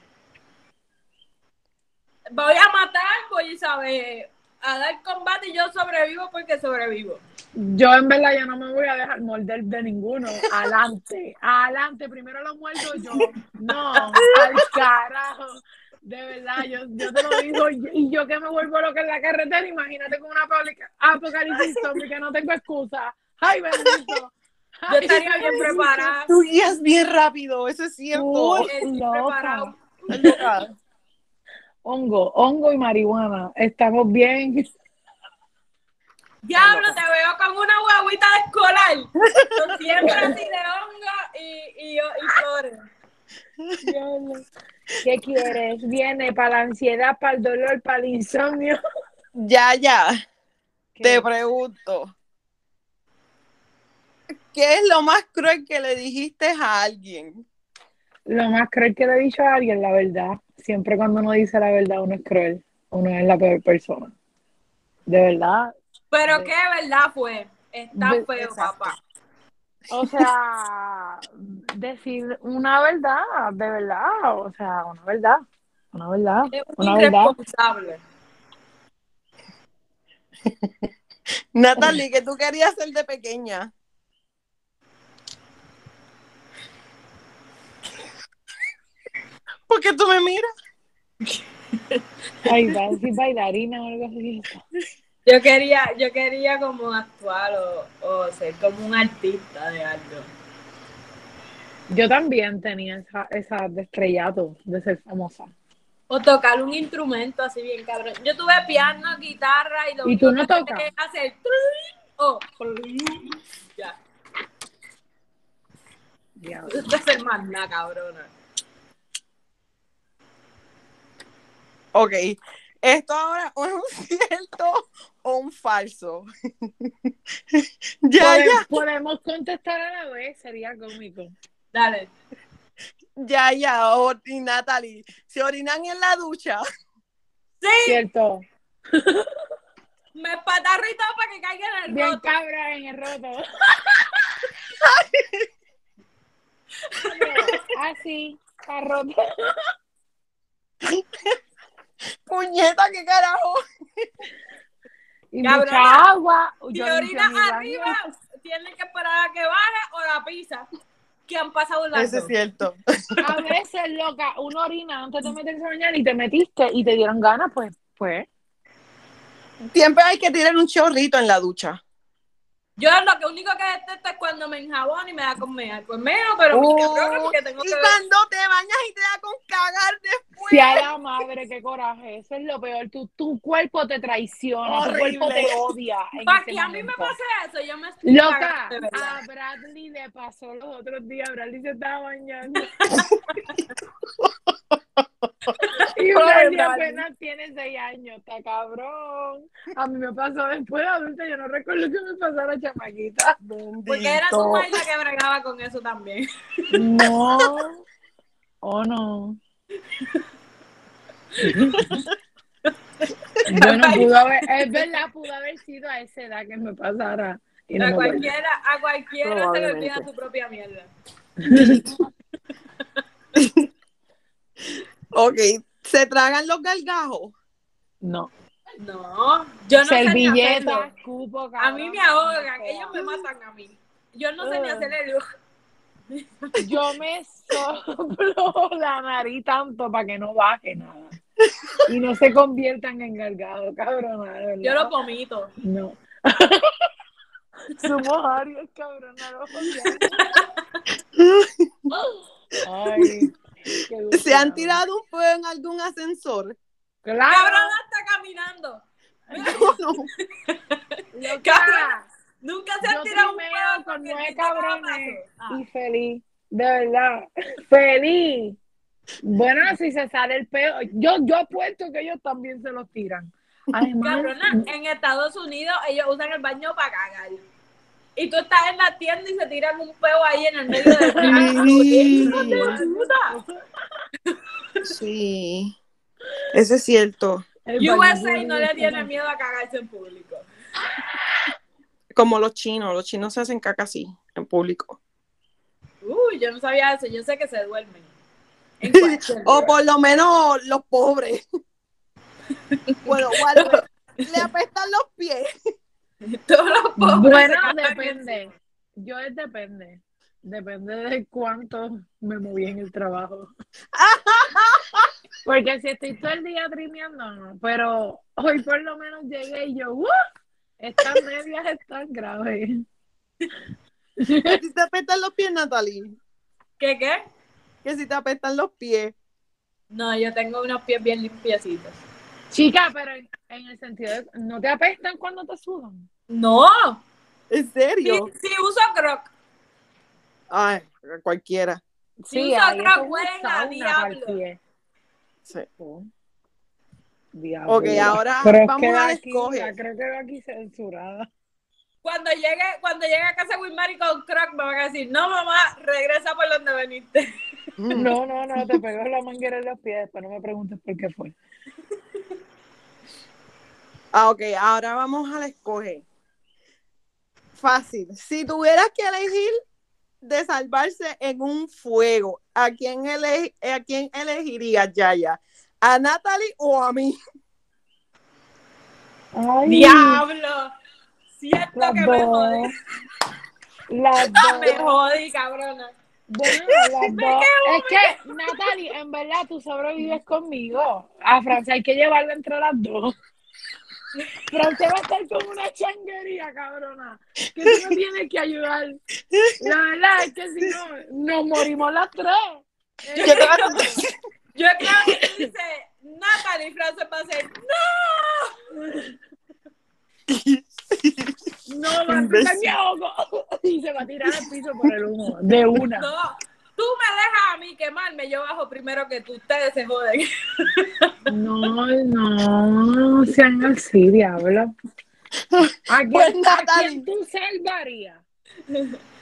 Speaker 1: Voy a matar, voy ¿sabes? A dar combate y yo sobrevivo porque sobrevivo.
Speaker 2: Yo en verdad yo no me voy a dejar morder de ninguno. Adelante, adelante. Primero lo muerdo yo. No, al carajo. De verdad, yo, yo te lo digo. Y yo que me vuelvo loca en la carretera, imagínate con una apocalipsis- apocalipsis zombie que no tengo excusa. Ay, bendito.
Speaker 1: Yo estaría bien preparada.
Speaker 3: Tú guías bien rápido, eso es cierto.
Speaker 2: Uy,
Speaker 1: Estoy
Speaker 2: loca.
Speaker 1: preparado.
Speaker 3: Loca.
Speaker 2: Hongo, hongo y marihuana. Estamos bien.
Speaker 1: Diablo, te veo con una guaguita de escolar. Siempre así de hongo y, y, y flores.
Speaker 2: Diablo. ¿Qué quieres? Viene para la ansiedad, para el dolor, para el insomnio.
Speaker 3: Ya, ya.
Speaker 2: ¿Qué?
Speaker 3: Te pregunto. ¿Qué es lo más cruel que le dijiste a alguien?
Speaker 2: Lo más cruel que le he dicho a alguien, la verdad. Siempre cuando uno dice la verdad, uno es cruel. Uno es la peor persona. De verdad.
Speaker 1: Pero qué verdad fue. Está
Speaker 2: Ve-
Speaker 1: feo,
Speaker 3: exacto.
Speaker 1: papá.
Speaker 2: O sea, decir una verdad, de verdad. O sea, una verdad. Una verdad.
Speaker 1: Es
Speaker 2: Una verdad.
Speaker 1: irresponsable.
Speaker 3: Natalie, ¿qué tú querías ser de pequeña? ¿Por qué tú me miras?
Speaker 2: Ay, va a decir bailarina o algo así.
Speaker 1: Yo quería, yo quería como actuar o, o ser como un artista de algo.
Speaker 2: Yo también tenía esa, esa de estrellato, de ser famosa.
Speaker 1: O tocar un instrumento así bien cabrón. Yo tuve piano, guitarra y lo
Speaker 2: ¿Y tú no
Speaker 1: que
Speaker 2: tocas?
Speaker 1: que hacer o ya.
Speaker 2: Diablo.
Speaker 1: Eso es ser más cabrona.
Speaker 3: Ok. Esto ahora es un cierto o un falso. ya, ya,
Speaker 2: Podemos contestar a la vez, sería cómico.
Speaker 1: Dale.
Speaker 3: ya, ya. O- y Natalie, ¿se orinan en la ducha?
Speaker 1: Sí,
Speaker 2: Cierto.
Speaker 1: me espatarro y todo para que caiga en el
Speaker 2: Bien
Speaker 1: roto.
Speaker 2: cabra en el roto. Así, está roto.
Speaker 3: Puñeta, qué carajo.
Speaker 2: Y
Speaker 1: Cabrona,
Speaker 2: mucha agua.
Speaker 1: Si orinas arriba, tienes que esperar a que baje o la pisa. Que han pasado las
Speaker 3: Eso es cierto.
Speaker 2: A veces, loca, uno orina antes de meterse a bañar y te metiste y te dieron ganas, pues, pues.
Speaker 3: Siempre hay que tirar un chorrito en la ducha.
Speaker 1: Yo lo que único que detesto es cuando me enjabón y me da con mear. Pues meo, pero
Speaker 3: Uh,
Speaker 1: cabrón, porque tengo
Speaker 3: y
Speaker 1: que
Speaker 3: cuando te bañas y te da con cagar después.
Speaker 2: Si a la madre, qué coraje. Eso es lo peor. Tu, tu cuerpo te traiciona,
Speaker 3: Horrible.
Speaker 2: tu cuerpo te odia.
Speaker 1: Para que a mí me pase eso, yo me estoy
Speaker 2: Loca, a Bradley le pasó los otros días. Bradley se estaba bañando. y Bradley. apenas tiene seis años, está cabrón. A mí me pasó después de adulta, yo no recuerdo que me pasara chamaquita.
Speaker 1: Porque era tu madre la que bregaba con eso también.
Speaker 2: No. Oh, no. bueno, pudo haber, es verdad, pudo haber sido a esa edad que me pasara. Y no
Speaker 1: A
Speaker 2: me
Speaker 1: cualquiera, a cualquiera se le olvida su propia mierda.
Speaker 3: Ok, ¿se tragan los gargajos?
Speaker 2: No.
Speaker 1: No, yo no sé
Speaker 2: Servilleta, cupo,
Speaker 1: A
Speaker 2: cabrón,
Speaker 1: mí me ahogan, ellos me matan a mí. Yo no sé ni
Speaker 2: Ugh.
Speaker 1: hacer el
Speaker 2: Yo me soplo la nariz tanto para que no baje nada. y no se conviertan en gargado, verdad.
Speaker 1: Yo lo vomito.
Speaker 2: No. Somos Aries, odiamos. Ay.
Speaker 3: ¿Se han tirado un fuego en algún ascensor?
Speaker 2: Claro.
Speaker 1: Cabrona está caminando.
Speaker 3: No.
Speaker 1: Nunca se
Speaker 2: Yo
Speaker 1: han tirado un pedo
Speaker 2: con nueve cabrones
Speaker 1: pasó.
Speaker 2: y feliz, de verdad, feliz. Bueno, si se sale el peo, yo, yo apuesto que ellos también se los tiran. Además,
Speaker 1: Cabrona, en Estados Unidos ellos usan el baño para cagar. Y tú estás en la tienda y se tiran un peo ahí en el medio del plato.
Speaker 3: Sí. Sí, eso es cierto.
Speaker 2: el
Speaker 1: USA no le tiene miedo a cagarse en público.
Speaker 3: Como los chinos, los chinos se hacen caca así, en público.
Speaker 1: Uy, yo no sabía eso. Yo sé que se duermen.
Speaker 3: O por lo menos los pobres. Bueno, Walter, le apestan los pies.
Speaker 1: Todos los pobres
Speaker 2: Bueno, depende. Yo es depende. Depende de cuánto me moví en el trabajo. Porque si estoy todo el día trimeando, no. Pero hoy por lo menos llegué y yo, ¡uh! Estas medias están graves.
Speaker 3: Que si te apestan los pies, Natalie.
Speaker 1: ¿Qué qué?
Speaker 3: Que si te apestan los pies.
Speaker 1: No, yo tengo unos pies bien limpiecitos.
Speaker 2: Chica, pero en, en el sentido de, ¿no te apestan cuando te sudan?
Speaker 1: No,
Speaker 3: ¿En serio?
Speaker 1: si uso croc.
Speaker 3: Ay, cualquiera.
Speaker 1: Si uso
Speaker 2: ahí
Speaker 1: croc,
Speaker 2: eso es un
Speaker 1: huelen a
Speaker 2: sauna pa'l
Speaker 1: diablo.
Speaker 3: Sí.
Speaker 2: Oh. Diablo.
Speaker 3: Ok, ahora
Speaker 2: Pero es
Speaker 3: vamos
Speaker 2: que
Speaker 3: a
Speaker 2: aquí,
Speaker 3: escoger.
Speaker 2: creo que va aquí censurada.
Speaker 1: Cuando llegue, cuando llegue a casa Wilmary con croc, me van a decir, no mamá, regresa por donde veniste.
Speaker 3: Mm.
Speaker 2: No, no, no, te pegó la manguera en los pies, después no me preguntes por qué fue.
Speaker 3: Ah, ok, ahora vamos a la escoger. Fácil. Si tuvieras que elegir de salvarse en un fuego, ¿a quién, ele- a quién elegirías, Yaya? ¿A Natalie o a mí?
Speaker 2: Ay,
Speaker 1: Diablo. Siento
Speaker 2: las
Speaker 1: que me jodí.
Speaker 2: dos. Las
Speaker 1: Me
Speaker 2: dos.
Speaker 1: jodí, cabrona.
Speaker 2: Bueno, las dos. Es que, Natalie, en verdad tú sobrevives conmigo. A Francia hay que llevarla entre las dos. Francia va a estar con una changuería, cabrona. Que tú me tienes que ayudar. La verdad es que si no, nos morimos las tres.
Speaker 3: Yo te voy a-
Speaker 1: Yo creo que tú dices, Natalie Frances va a ser,
Speaker 2: No, va a empezar mi ahogo. Y se va a tirar al piso por el humo. De una.
Speaker 1: no, tú me dejas a mí quemarme, yo bajo primero que tú, ustedes se joden.
Speaker 2: No, no, sean así, diablo. ¿A quién,
Speaker 3: Pues,
Speaker 2: a
Speaker 3: Natalie.
Speaker 2: quién tú salvarías?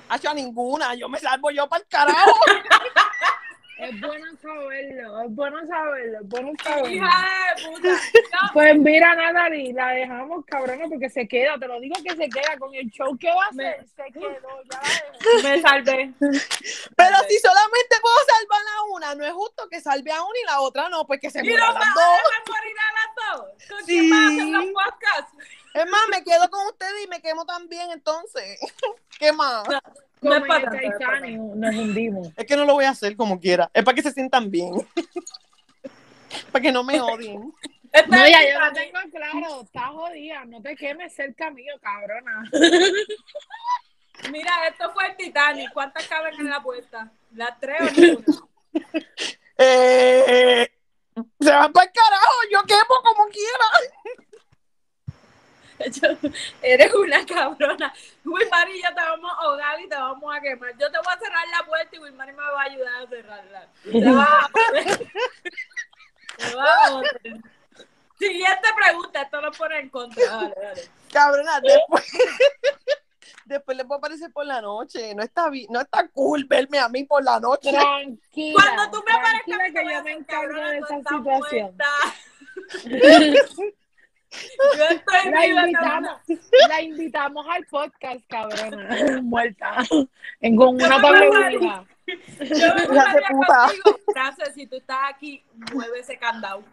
Speaker 3: Hacho, a ninguna, yo me salvo yo para el carajo.
Speaker 2: Es bueno saberlo, es bueno saberlo, es bueno saberlo.
Speaker 1: Hija de puta. No,
Speaker 2: Pues mira, Natalie, la dejamos cabrona porque se queda, te lo digo que se queda con el show que va a
Speaker 1: Me-
Speaker 2: hacer, se quedó, ya la
Speaker 1: me salvé.
Speaker 3: Pero si solamente puedo salvar a una, no es justo que salve a una y la otra no, pues que se
Speaker 1: ¿Y
Speaker 3: mueran las
Speaker 1: a
Speaker 3: dos.
Speaker 1: morir a las dos? ¿Con quién vas a hacer
Speaker 3: Sí.
Speaker 1: los podcasts?
Speaker 3: Es más, me quedo con ustedes y me quemo también, entonces. ¿Qué más?
Speaker 1: No no es para
Speaker 2: Titanic, nos hundimos.
Speaker 3: Es que no lo voy a hacer como quiera. Es para que se sientan bien. para que no me odien.
Speaker 2: No, ya yo lo tengo claro, está jodida, no te quemes cerca mío, cabrona.
Speaker 1: Mira, esto fue el Titanic. ¿Cuántas caben en la puerta? ¿Las tres o ninguna?
Speaker 3: Eh, se van para el carajo, yo quemo como quiera.
Speaker 1: Yo- Eres una cabrona. Wilmary y yo te vamos a ahogar y te vamos a quemar. Yo te voy a cerrar la puerta y Wilmary me va a ayudar a cerrarla. Te vas a joder. Te vas a joder. Siguiente pregunta, esto lo pone en contra. Dale, dale.
Speaker 3: Cabrona, después. Después les voy a aparecer por la noche. No está, no está cool verme a mí por la noche.
Speaker 2: Tranquila.
Speaker 1: Cuando tú me aparezcas,
Speaker 2: que yo me encargo de esa situación.
Speaker 1: Yo estoy
Speaker 2: La invitamos, la invitamos al podcast, cabrona, muerta, en con una tabla.
Speaker 1: Yo me gustaría
Speaker 3: puta.
Speaker 1: contigo. Frances, si tú estás aquí, mueve ese candado.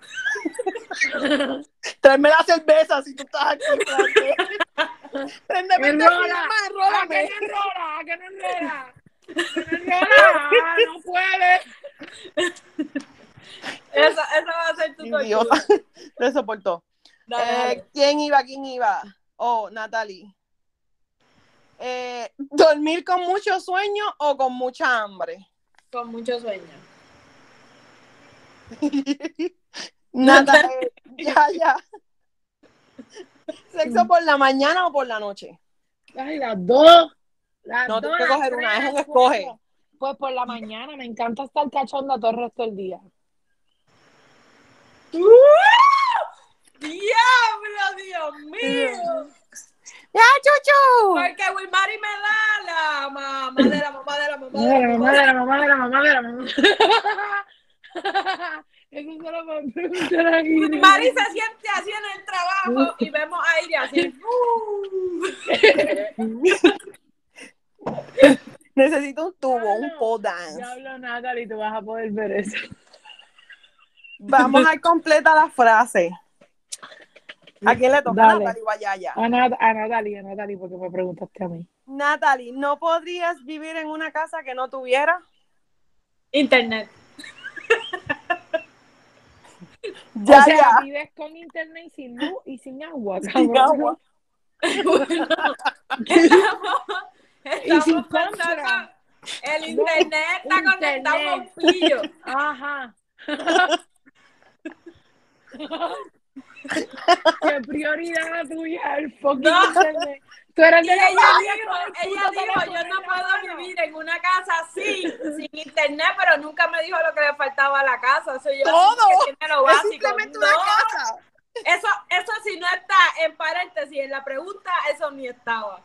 Speaker 3: Tráeme la cerveza si tú estás aquí. Frances. Préndeme el
Speaker 2: Enrola,
Speaker 3: tequila, más,
Speaker 2: ¿a que no enrola? ¿A que no enrola? ¿A que no enrola? No puede.
Speaker 1: Eso, eso va a ser tu tortura.
Speaker 3: No soportó.
Speaker 1: Dale,
Speaker 3: Eh,
Speaker 1: dale.
Speaker 3: ¿Quién iba? ¿Quién iba? Oh, Natalie. Eh, ¿Dormir con mucho sueño o con mucha hambre?
Speaker 1: Con mucho sueño.
Speaker 3: Natalie, ya, ya. ¿Sexo por la mañana o por la noche?
Speaker 2: Ay, las dos. Las
Speaker 3: No,
Speaker 2: dos, las
Speaker 3: coger una, es un escoge.
Speaker 2: Pues por la mañana, me encanta estar cachonda todo el resto del día.
Speaker 1: ¡Diablo, Dios mío!
Speaker 3: ¡Ya, chuchu!
Speaker 1: Porque Wilmary me da la mamá de la mamá de la mamá
Speaker 2: De la mamá, de la mamá, de la mamá, de la mamá. Eso preguntar a.
Speaker 1: Wilmary se siente así en el trabajo y vemos a Iria así. ¡uh!
Speaker 3: Necesito un tubo, un pole dance.
Speaker 2: Diablo, Natalie, tú vas a poder ver eso.
Speaker 3: Vamos a ir completa la frase. ¿A quién le toca?
Speaker 2: Dale.
Speaker 3: Natalie Guayaya.
Speaker 2: A, Nat- a Natalie, a Natalie, porque me preguntaste a mí.
Speaker 3: Natalie, ¿no podrías vivir en una casa que no tuviera?
Speaker 1: Internet.
Speaker 3: Ya,
Speaker 2: o sea,
Speaker 3: ya.
Speaker 2: vives con internet y sin luz y sin agua,
Speaker 3: Sin agua.
Speaker 1: Estamos,
Speaker 2: Y sin
Speaker 1: estamos pensando,
Speaker 2: compra.
Speaker 1: el internet está
Speaker 2: Internet.
Speaker 1: conectado a un pillo.
Speaker 2: Ajá. ¿Qué prioridad la tuya? El fucking
Speaker 1: No.
Speaker 2: internet. Tú eres de la
Speaker 1: ella dijo, ella dijo, yo no puedo
Speaker 2: mano".
Speaker 1: vivir en una casa sin, sin internet, pero nunca me dijo lo que le faltaba a la casa. Eso yo
Speaker 3: Todo.
Speaker 1: que tiene lo
Speaker 3: Es
Speaker 1: básico.
Speaker 3: simplemente
Speaker 1: No,
Speaker 3: una casa.
Speaker 1: Eso, eso si no está en paréntesis en la pregunta, eso ni estaba.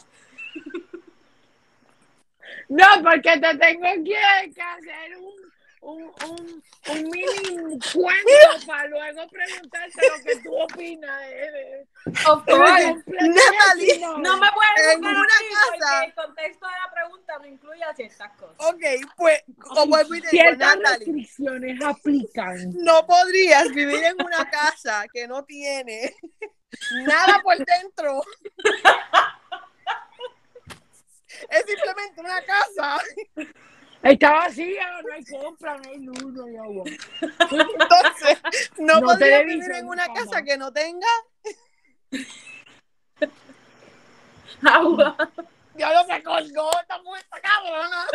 Speaker 2: No, porque te tengo que hacer un, un, un, un mini cuento para luego preguntarte lo que tú opinas. de- de-
Speaker 1: Of course.
Speaker 3: Natalie,
Speaker 2: al final.
Speaker 1: No me puedes
Speaker 3: En una casa.
Speaker 1: el contexto de la pregunta no incluye ciertas cosas.
Speaker 3: Ok, pues, o vuelvo y te digo,
Speaker 2: Ciertas restricciones aplican.
Speaker 3: no podrías vivir en una casa que no tiene nada por dentro. Es simplemente una casa.
Speaker 2: Está vacía, no hay compra, no hay luz, no hay agua.
Speaker 3: Entonces, no,
Speaker 2: No televisión,
Speaker 3: vivir en una casa que no tenga.
Speaker 1: Agua.
Speaker 3: Ya lo se colgó, está cabrona.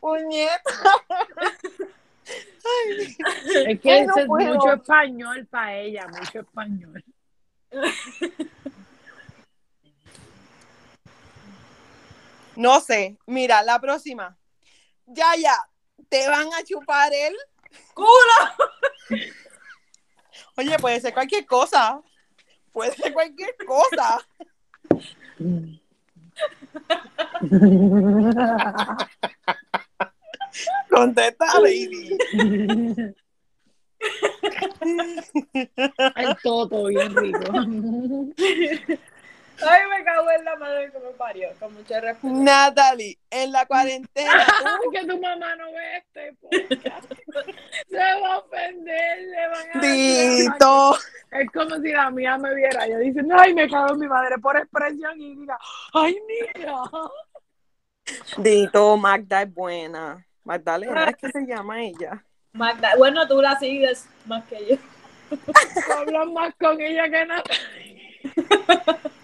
Speaker 3: Puñeta. Ay,
Speaker 2: Es que
Speaker 3: Ay, no
Speaker 2: eso es mucho español para ella, mucho español.
Speaker 3: No sé, mira, la próxima. Ya, ya, te van a chupar el.
Speaker 1: ¡Culo!
Speaker 3: Oye, puede ser cualquier cosa. Puede ser cualquier cosa. Contesta, baby.
Speaker 2: El toto bien rico.
Speaker 1: Ay, me cago en la madre que me parió. Con mucho respeto.
Speaker 3: Natalie, en la cuarentena, tú,
Speaker 2: que tu mamá no ve este podcast. Se va a ofender, le van a
Speaker 3: Dito,
Speaker 2: Es como si la mía me viera. Yo dice, ay, me cago en mi madre por expresión y diga, ay, mira.
Speaker 3: Dito, Magda es buena. Magdalena, es que se llama ella.
Speaker 1: Magda, bueno, tú la sigues más que yo.
Speaker 2: Hablas más con ella que nada.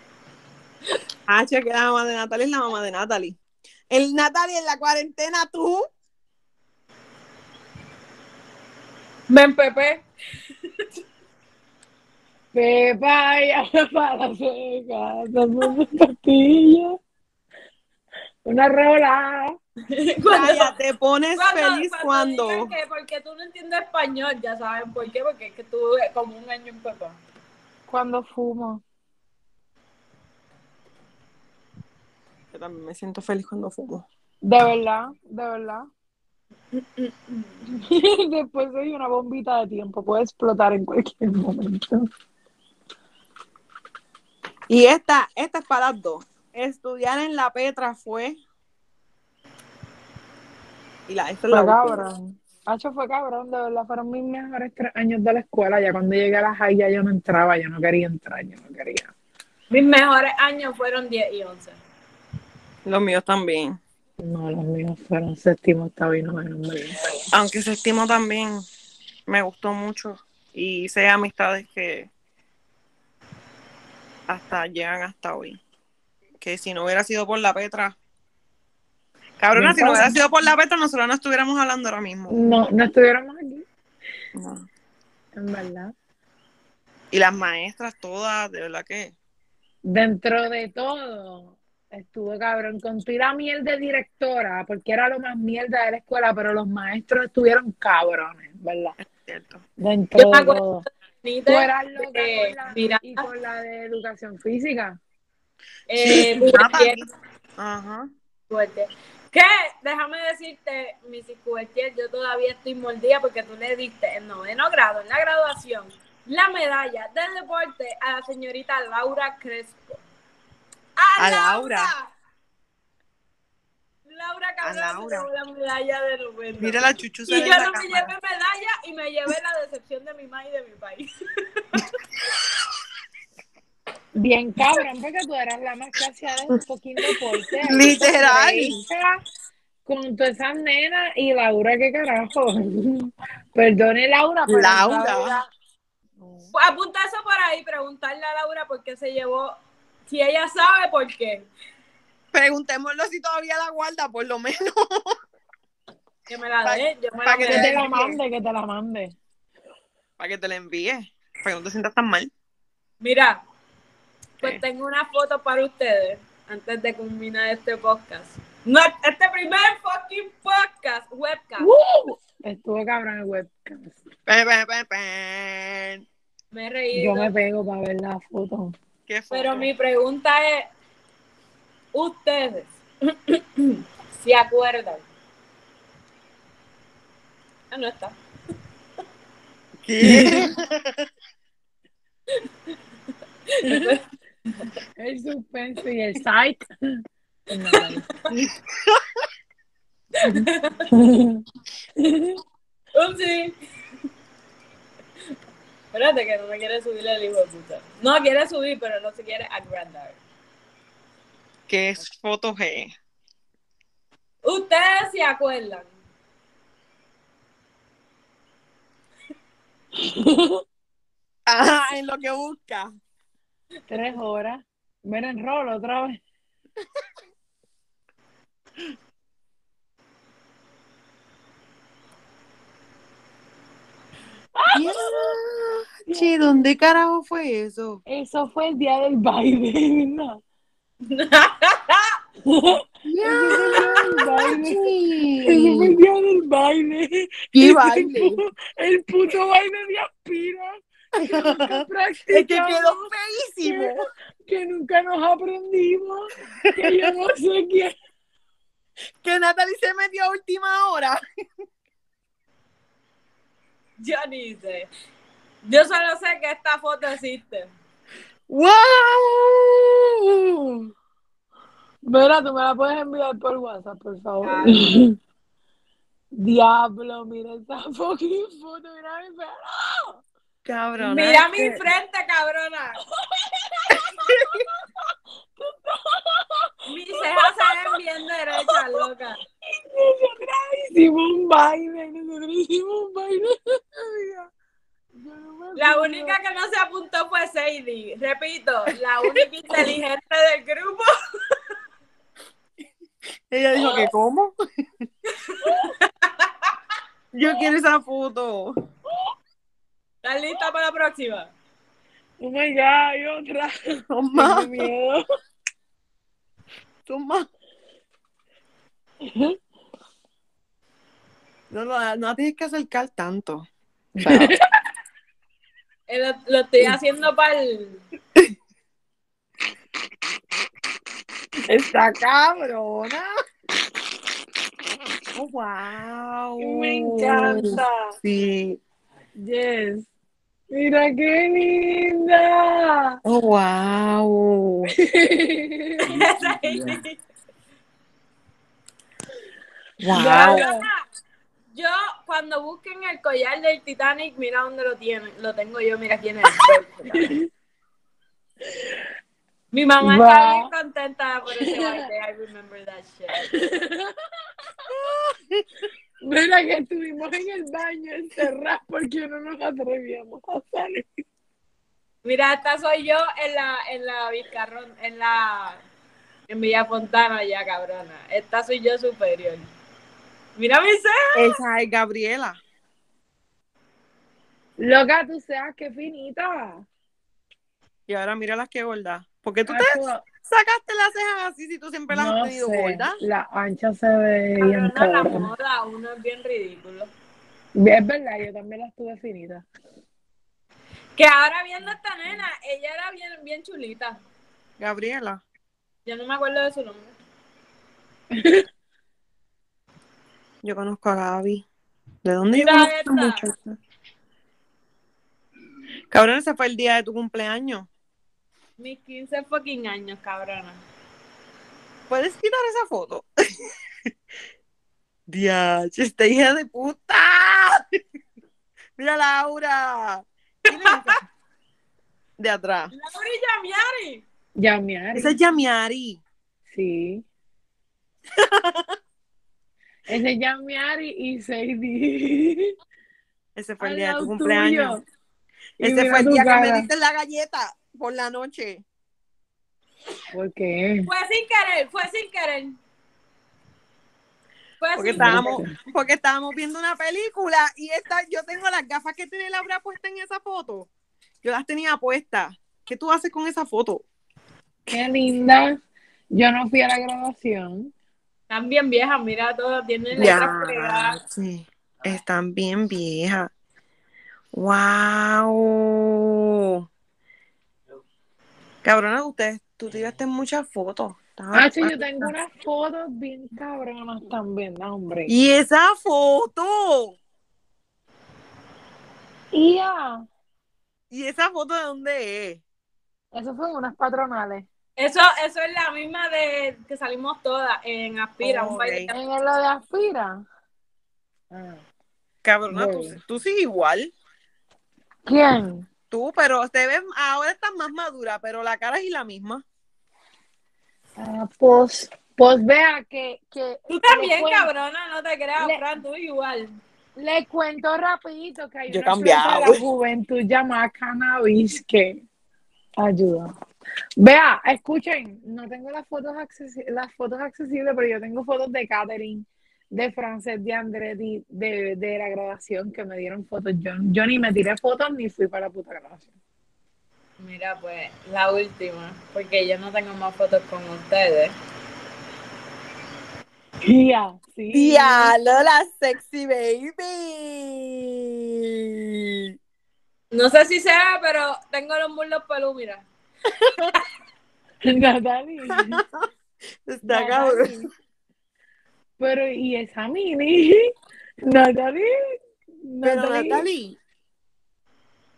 Speaker 3: Ah, che, que la mamá de Natalie es la mamá de Natalie. El Natalie en la cuarentena, tú.
Speaker 1: Me empepé.
Speaker 2: Pepa, ya me para pastilla. Una rola.
Speaker 3: Te pones
Speaker 1: Cuando-
Speaker 3: feliz cuando.
Speaker 1: digan que porque tú no entiendes español, ya saben por qué, porque es que tú como un año en Pepa.
Speaker 2: Cuando fumo.
Speaker 3: Yo también me siento feliz cuando fumo.
Speaker 2: De verdad, de verdad. Después soy una bombita de tiempo, puede explotar en cualquier momento.
Speaker 3: Y esta, esta es para las dos. Estudiar en la Petra fue. Y la, esta es la
Speaker 2: Fue
Speaker 3: última.
Speaker 2: cabrón. Hacho fue cabrón, de verdad, fueron mis mejores tres años de la escuela. Ya cuando llegué a la high ya yo no entraba, yo no quería entrar, yo no quería.
Speaker 1: Mis mejores años fueron 10 y 11.
Speaker 3: Los míos también.
Speaker 2: No, los míos fueron séptimo, octavo y noveno.
Speaker 3: Aunque séptimo también me gustó mucho y hice amistades que hasta llegan hasta hoy. Que si no hubiera sido por la Petra, cabrona, si no hubiera sido por la Petra, nosotros no estuviéramos hablando ahora mismo.
Speaker 2: No, no estuviéramos aquí,
Speaker 3: No.
Speaker 2: en verdad.
Speaker 3: Y las maestras todas, de verdad que.
Speaker 2: Dentro de todo, estuvo cabrón. Con la miel de directora, porque era lo más mierda de la escuela, pero los maestros estuvieron cabrones, ¿verdad?
Speaker 3: Cierto.
Speaker 2: Dentro
Speaker 1: Yo me
Speaker 2: de todo. Eras loca
Speaker 1: eh,
Speaker 2: con la,
Speaker 1: mira.
Speaker 2: y con la de educación física.
Speaker 1: eh,
Speaker 3: Ajá.
Speaker 1: Cubertier. Que, déjame decirte, Mrs. Cubertier, yo todavía estoy mordida porque tú le diste en noveno grado, en la graduación, la medalla de deporte a la señorita Laura Crespo. ¡A,
Speaker 3: A Laura.
Speaker 1: Laura
Speaker 3: A
Speaker 1: cabrón se
Speaker 3: Laura.
Speaker 1: llevó la medalla de noveno.
Speaker 3: Mira la chuchuza
Speaker 1: Y
Speaker 3: de
Speaker 1: yo
Speaker 3: la
Speaker 1: no me llevé medalla y me llevé la decepción de mi madre y de mi país.
Speaker 2: Bien cabrón, porque tú eras la más casiada de un fucking deporte.
Speaker 3: Literal.
Speaker 2: Con todas esas nenas y Laura, qué carajo. Perdone, Laura. pero
Speaker 3: Laura.
Speaker 2: Laura-
Speaker 1: apunta eso por ahí, preguntarle a Laura por qué se llevó, si ella sabe por qué.
Speaker 3: Preguntémoslo si todavía la guarda, por lo menos.
Speaker 1: Que me la dé, yo me
Speaker 3: pa
Speaker 1: la
Speaker 3: que
Speaker 2: Que te la mande, que te la mande.
Speaker 3: Para que te la envíe. Para que no te sientas tan mal.
Speaker 1: Mira, pues
Speaker 3: ¿Qué?
Speaker 1: tengo una foto para ustedes antes de culminar este podcast. No, este primer fucking podcast, webcast.
Speaker 2: ¡Uh! Estuvo cabrón el webcam.
Speaker 3: Pen, pen, pen, pen.
Speaker 1: Me he reído.
Speaker 2: Yo me pego para ver la foto.
Speaker 3: ¿Qué foto?
Speaker 1: Pero mi pregunta es, ustedes, ¿se acuerdan? Ah, no está.
Speaker 3: ¿Qué?
Speaker 2: El suspenso y el site.
Speaker 1: Upsi. Espérate que no me quiere subir el hijo de puta. No quiere subir, pero no se quiere agrandar.
Speaker 3: ¿Qué foto es?
Speaker 1: Ustedes se acuerdan.
Speaker 3: Ah, en lo que busca.
Speaker 2: Tres horas. Ver en rol otra vez.
Speaker 3: Che, ¿dónde carajo fue eso?
Speaker 2: Eso fue el día del baile, ¿verdad? Eso fue el día del baile.
Speaker 3: ¿Qué baile?
Speaker 2: El puto baile de aspira. Que
Speaker 3: Es que quedó feísimo.
Speaker 2: que nunca nos aprendimos. Que yo no sé quién.
Speaker 3: Que Natalie se metió a última hora.
Speaker 1: Yo ni sé. Yo solo sé que esta foto existe.
Speaker 3: ¡Wow!
Speaker 2: Mira, tú me la puedes enviar por WhatsApp, por favor. Diablo, mira esta fucking foto, mira mi pelo.
Speaker 3: Cabrón.
Speaker 1: Mira mi frente, cabrona. Mis cejas se ven bien derechas, loca.
Speaker 2: Nosotras hicimos un baile, nosotros hicimos un baile.
Speaker 1: La única que no se apuntó fue Sadie. Repito, la única inteligente del grupo.
Speaker 3: Ella dijo que ¿cómo? Yo quiero esa foto.
Speaker 1: ¿Estás lista para la próxima?
Speaker 2: Oh my god, hay otra. Tengo miedo.
Speaker 3: son más. No, no, no tienes que acercar tanto. O sea,
Speaker 1: Lo, lo estoy haciendo para el.
Speaker 3: Está cabrona. Oh, wow.
Speaker 2: Me encanta.
Speaker 3: Sí.
Speaker 2: Yes. Mira qué linda.
Speaker 3: Oh, wow. Wow.
Speaker 1: Cabrona, Yo, cuando busquen el collar del Titanic, mira dónde lo tienen. Lo tengo yo, mira quién es. Mi mamá está bien contenta por ese baile. I remember that shit.
Speaker 2: Mira que estuvimos en el baño encerrados porque no nos atrevíamos a salir.
Speaker 1: Mira, esta soy yo en la, en la Vizcarrón, en la, en Villa Fontana ya, cabrona. Esta soy yo superior. Mira mi ceja.
Speaker 3: Esa es Gabriela.
Speaker 2: Loca, tú seas que finita.
Speaker 3: Y ahora mira las que gorda. ¿Por qué tú te
Speaker 2: Tacho,
Speaker 3: sacaste las cejas así si tú siempre las
Speaker 2: no
Speaker 3: has tenido
Speaker 2: sé,
Speaker 3: gordas?
Speaker 2: La ancha se ve bien
Speaker 1: Cabrona, la moda, uno es bien ridículo.
Speaker 2: Es verdad, yo también la estuve finita.
Speaker 1: Que ahora viendo a esta nena, ella era bien, bien chulita.
Speaker 3: Gabriela.
Speaker 1: Yo no me acuerdo de su nombre.
Speaker 3: Yo conozco a Gaby. ¿De dónde yo
Speaker 1: Mira
Speaker 3: conozco a muchacha? Cabrón, ese fue el día de tu cumpleaños.
Speaker 1: Mis 15 fucking años, cabrona.
Speaker 3: ¿Puedes quitar esa foto? Dios, esta hija de puta. Mira Laura. ¿Quién es esa? De atrás.
Speaker 1: Laura y Yamiari.
Speaker 2: Yamiari.
Speaker 3: Esa es Yamiari.
Speaker 2: Sí. Ese es Yamiari y Sadie.
Speaker 3: Ese fue el día de tu cumpleaños. Ese fue el día que me diste la galleta por la noche.
Speaker 2: ¿Por qué?
Speaker 1: Fue sin querer, fue sin querer. Fue
Speaker 3: Porque
Speaker 1: sin
Speaker 3: estábamos, porque estábamos viendo una película y esta, yo tengo las gafas que tiene Laura puesta en esa foto. Yo las tenía puestas. ¿Qué tú haces con esa foto?
Speaker 2: Qué linda. Yo no fui a la graduación.
Speaker 1: Están bien viejas, mira, todas tienen pegadas.
Speaker 3: sí. Están bien viejas. ¡Wow! Cabrona, ustedes, tú tiraste muchas fotos.
Speaker 2: Ah, sí, yo tengo unas fotos bien cabronas también, no, hombre.
Speaker 3: Y esa foto.
Speaker 2: Y ya,
Speaker 3: ¿Y esa foto de dónde es?
Speaker 2: eso fue en unas patronales.
Speaker 1: Eso, eso es la misma de que salimos todas en Aspira, un
Speaker 3: Ok.
Speaker 1: baile.
Speaker 2: En lo de Aspira. Ah.
Speaker 3: Cabrona, tú, tú sigues igual.
Speaker 2: ¿Quién?
Speaker 3: Tú, pero te ves, ahora estás más madura, pero la cara es la misma.
Speaker 2: Ah, pues, pues vea que, que
Speaker 1: Tú también,
Speaker 2: le, cuen-
Speaker 1: cabrona, no te creas,
Speaker 2: Le-
Speaker 1: Fran, tú igual.
Speaker 2: le cuento rapidito que hay
Speaker 3: Yo
Speaker 2: una de la juventud llamada Cannabis que ayuda. Vea, escuchen, no tengo las fotos, accesi- las fotos accesibles, pero yo tengo fotos de Catherine, de Frances, de Andretti, de, de la graduación que me dieron fotos. Yo, yo ni me tiré fotos ni fui para la puta graduación.
Speaker 1: Mira, pues, la última, porque yo no tengo más fotos con ustedes.
Speaker 2: Ya, sí.
Speaker 3: Diablo, la sexy baby.
Speaker 1: No sé si sea, pero tengo los muslos pelú, mira.
Speaker 2: Natalie.
Speaker 3: Está cabrón.
Speaker 2: Pero, ¿y esa mini? Natalie.
Speaker 3: Pero
Speaker 2: Natalie.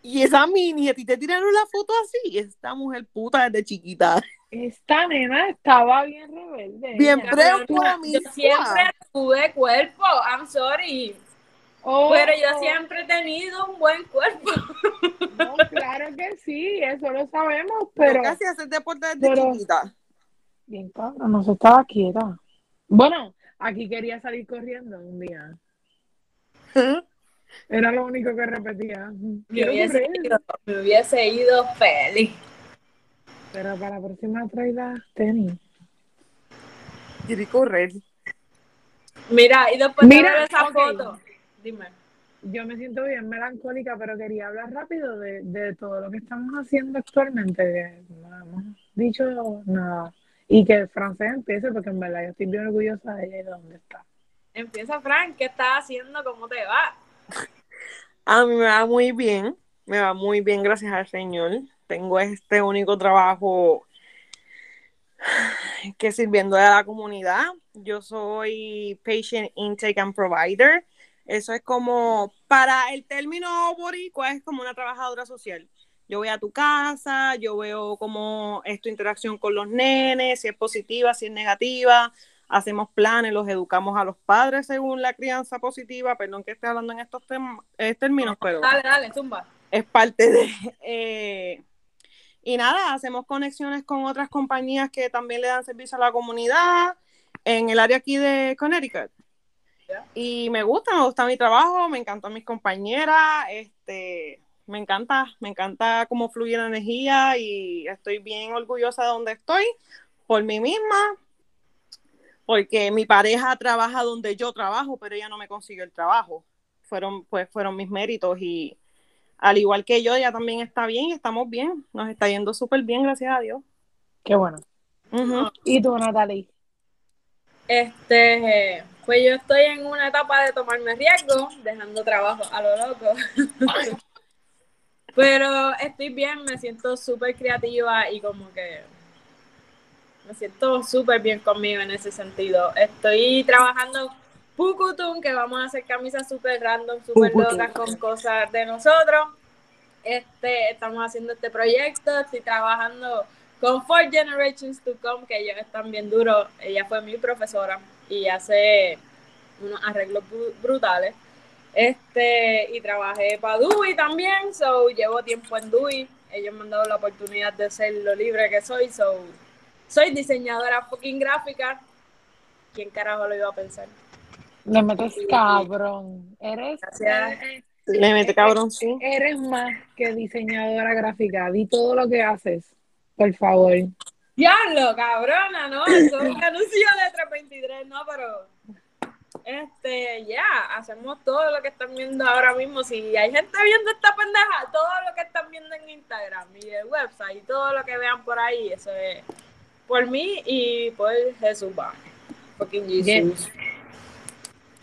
Speaker 3: Y esa mini, a ti te tiraron la foto así. Esta mujer puta desde chiquita.
Speaker 2: Esta nena estaba bien rebelde.
Speaker 3: Bien
Speaker 2: Ella-
Speaker 3: pre-
Speaker 1: Yo
Speaker 3: promiscua.
Speaker 1: siempre tuve cuerpo, I'm sorry.
Speaker 2: Oh,
Speaker 1: Pero yo siempre he tenido un buen cuerpo.
Speaker 2: no, claro que sí, eso lo sabemos, pero
Speaker 3: casi hacer deporte desde
Speaker 2: pero-
Speaker 3: chiquita.
Speaker 2: bien cabrón, no se estaba quieta. Bueno, aquí quería salir corriendo un día. Era lo único que repetía.
Speaker 1: Me
Speaker 2: Quiero
Speaker 1: hubiese, ido, me hubiese ido feliz.
Speaker 2: Pero para la próxima trae las tenis.
Speaker 3: Quiere correr.
Speaker 1: Mira, y después
Speaker 2: Mira,
Speaker 1: de ver esa foto, dime.
Speaker 2: Yo me siento bien melancólica, pero quería hablar rápido de, de todo lo que estamos haciendo actualmente. no hemos dicho nada. Y que Francés empiece, porque en verdad yo estoy bien orgullosa de ella y de dónde está.
Speaker 1: Empieza, Frank, ¿qué estás haciendo? ¿Cómo te va?
Speaker 3: A mí me va muy bien. Me va muy bien, gracias al Señor. Tengo este único trabajo que sirviendo a la comunidad. Yo soy Patient Intake and Provider. Eso es como, para el término boricua, es como una trabajadora social. Yo voy a tu casa, yo veo cómo es tu interacción con los nenes, si es positiva, si es negativa. Hacemos planes, los educamos a los padres según la crianza positiva. Perdón que esté hablando en estos eh, términos, pero
Speaker 1: Dale, dale, zumba.
Speaker 3: es parte de... eh, y nada, hacemos conexiones con otras compañías que también le dan servicio a la comunidad en el área aquí de Connecticut. Y me gusta, me gusta mi trabajo, me encantan mis compañeras, este, me encanta, me encanta cómo fluye la energía y estoy bien orgullosa de donde estoy por mí misma, porque mi pareja trabaja donde yo trabajo, pero ella no me consiguió el trabajo. Fueron, pues, fueron mis méritos y al igual que yo, ella también está bien y estamos bien. Nos está yendo súper bien, gracias a Dios.
Speaker 2: Qué bueno. ¿Y tú, Natalie?
Speaker 1: Este, pues yo estoy en una etapa de tomarme riesgo, dejando trabajo a lo loco. Pero estoy bien, me siento súper creativa y como que me siento súper bien conmigo en ese sentido. Estoy trabajando Pukutum, que vamos a hacer camisas súper random, súper locas con cosas de nosotros. Este, estamos haciendo este proyecto, estoy trabajando con Four Generations to Come, que ellos están bien duros. Ella fue mi profesora y hace unos arreglos brutales. Este, y trabajé para Dewey también, so llevo tiempo en Dewey. Ellos me han dado la oportunidad de ser lo libre que soy, so soy diseñadora fucking gráfica. ¿Quién carajo lo iba a pensar?
Speaker 2: Le metes cabrón. Eres, eres,
Speaker 3: Le metes cabrón, sí.
Speaker 2: Eres más que diseñadora gráfica. Di todo lo que haces, por favor.
Speaker 1: Diablo, cabrona, ¿no? Eso es un anuncio de 323, no, pero este, ya, hacemos todo lo que están viendo ahora mismo. Si hay gente viendo esta pendeja, todo lo que están viendo en Instagram y el website y todo lo que vean por ahí, eso es por mí y por Jesús va. Fucking Jesús.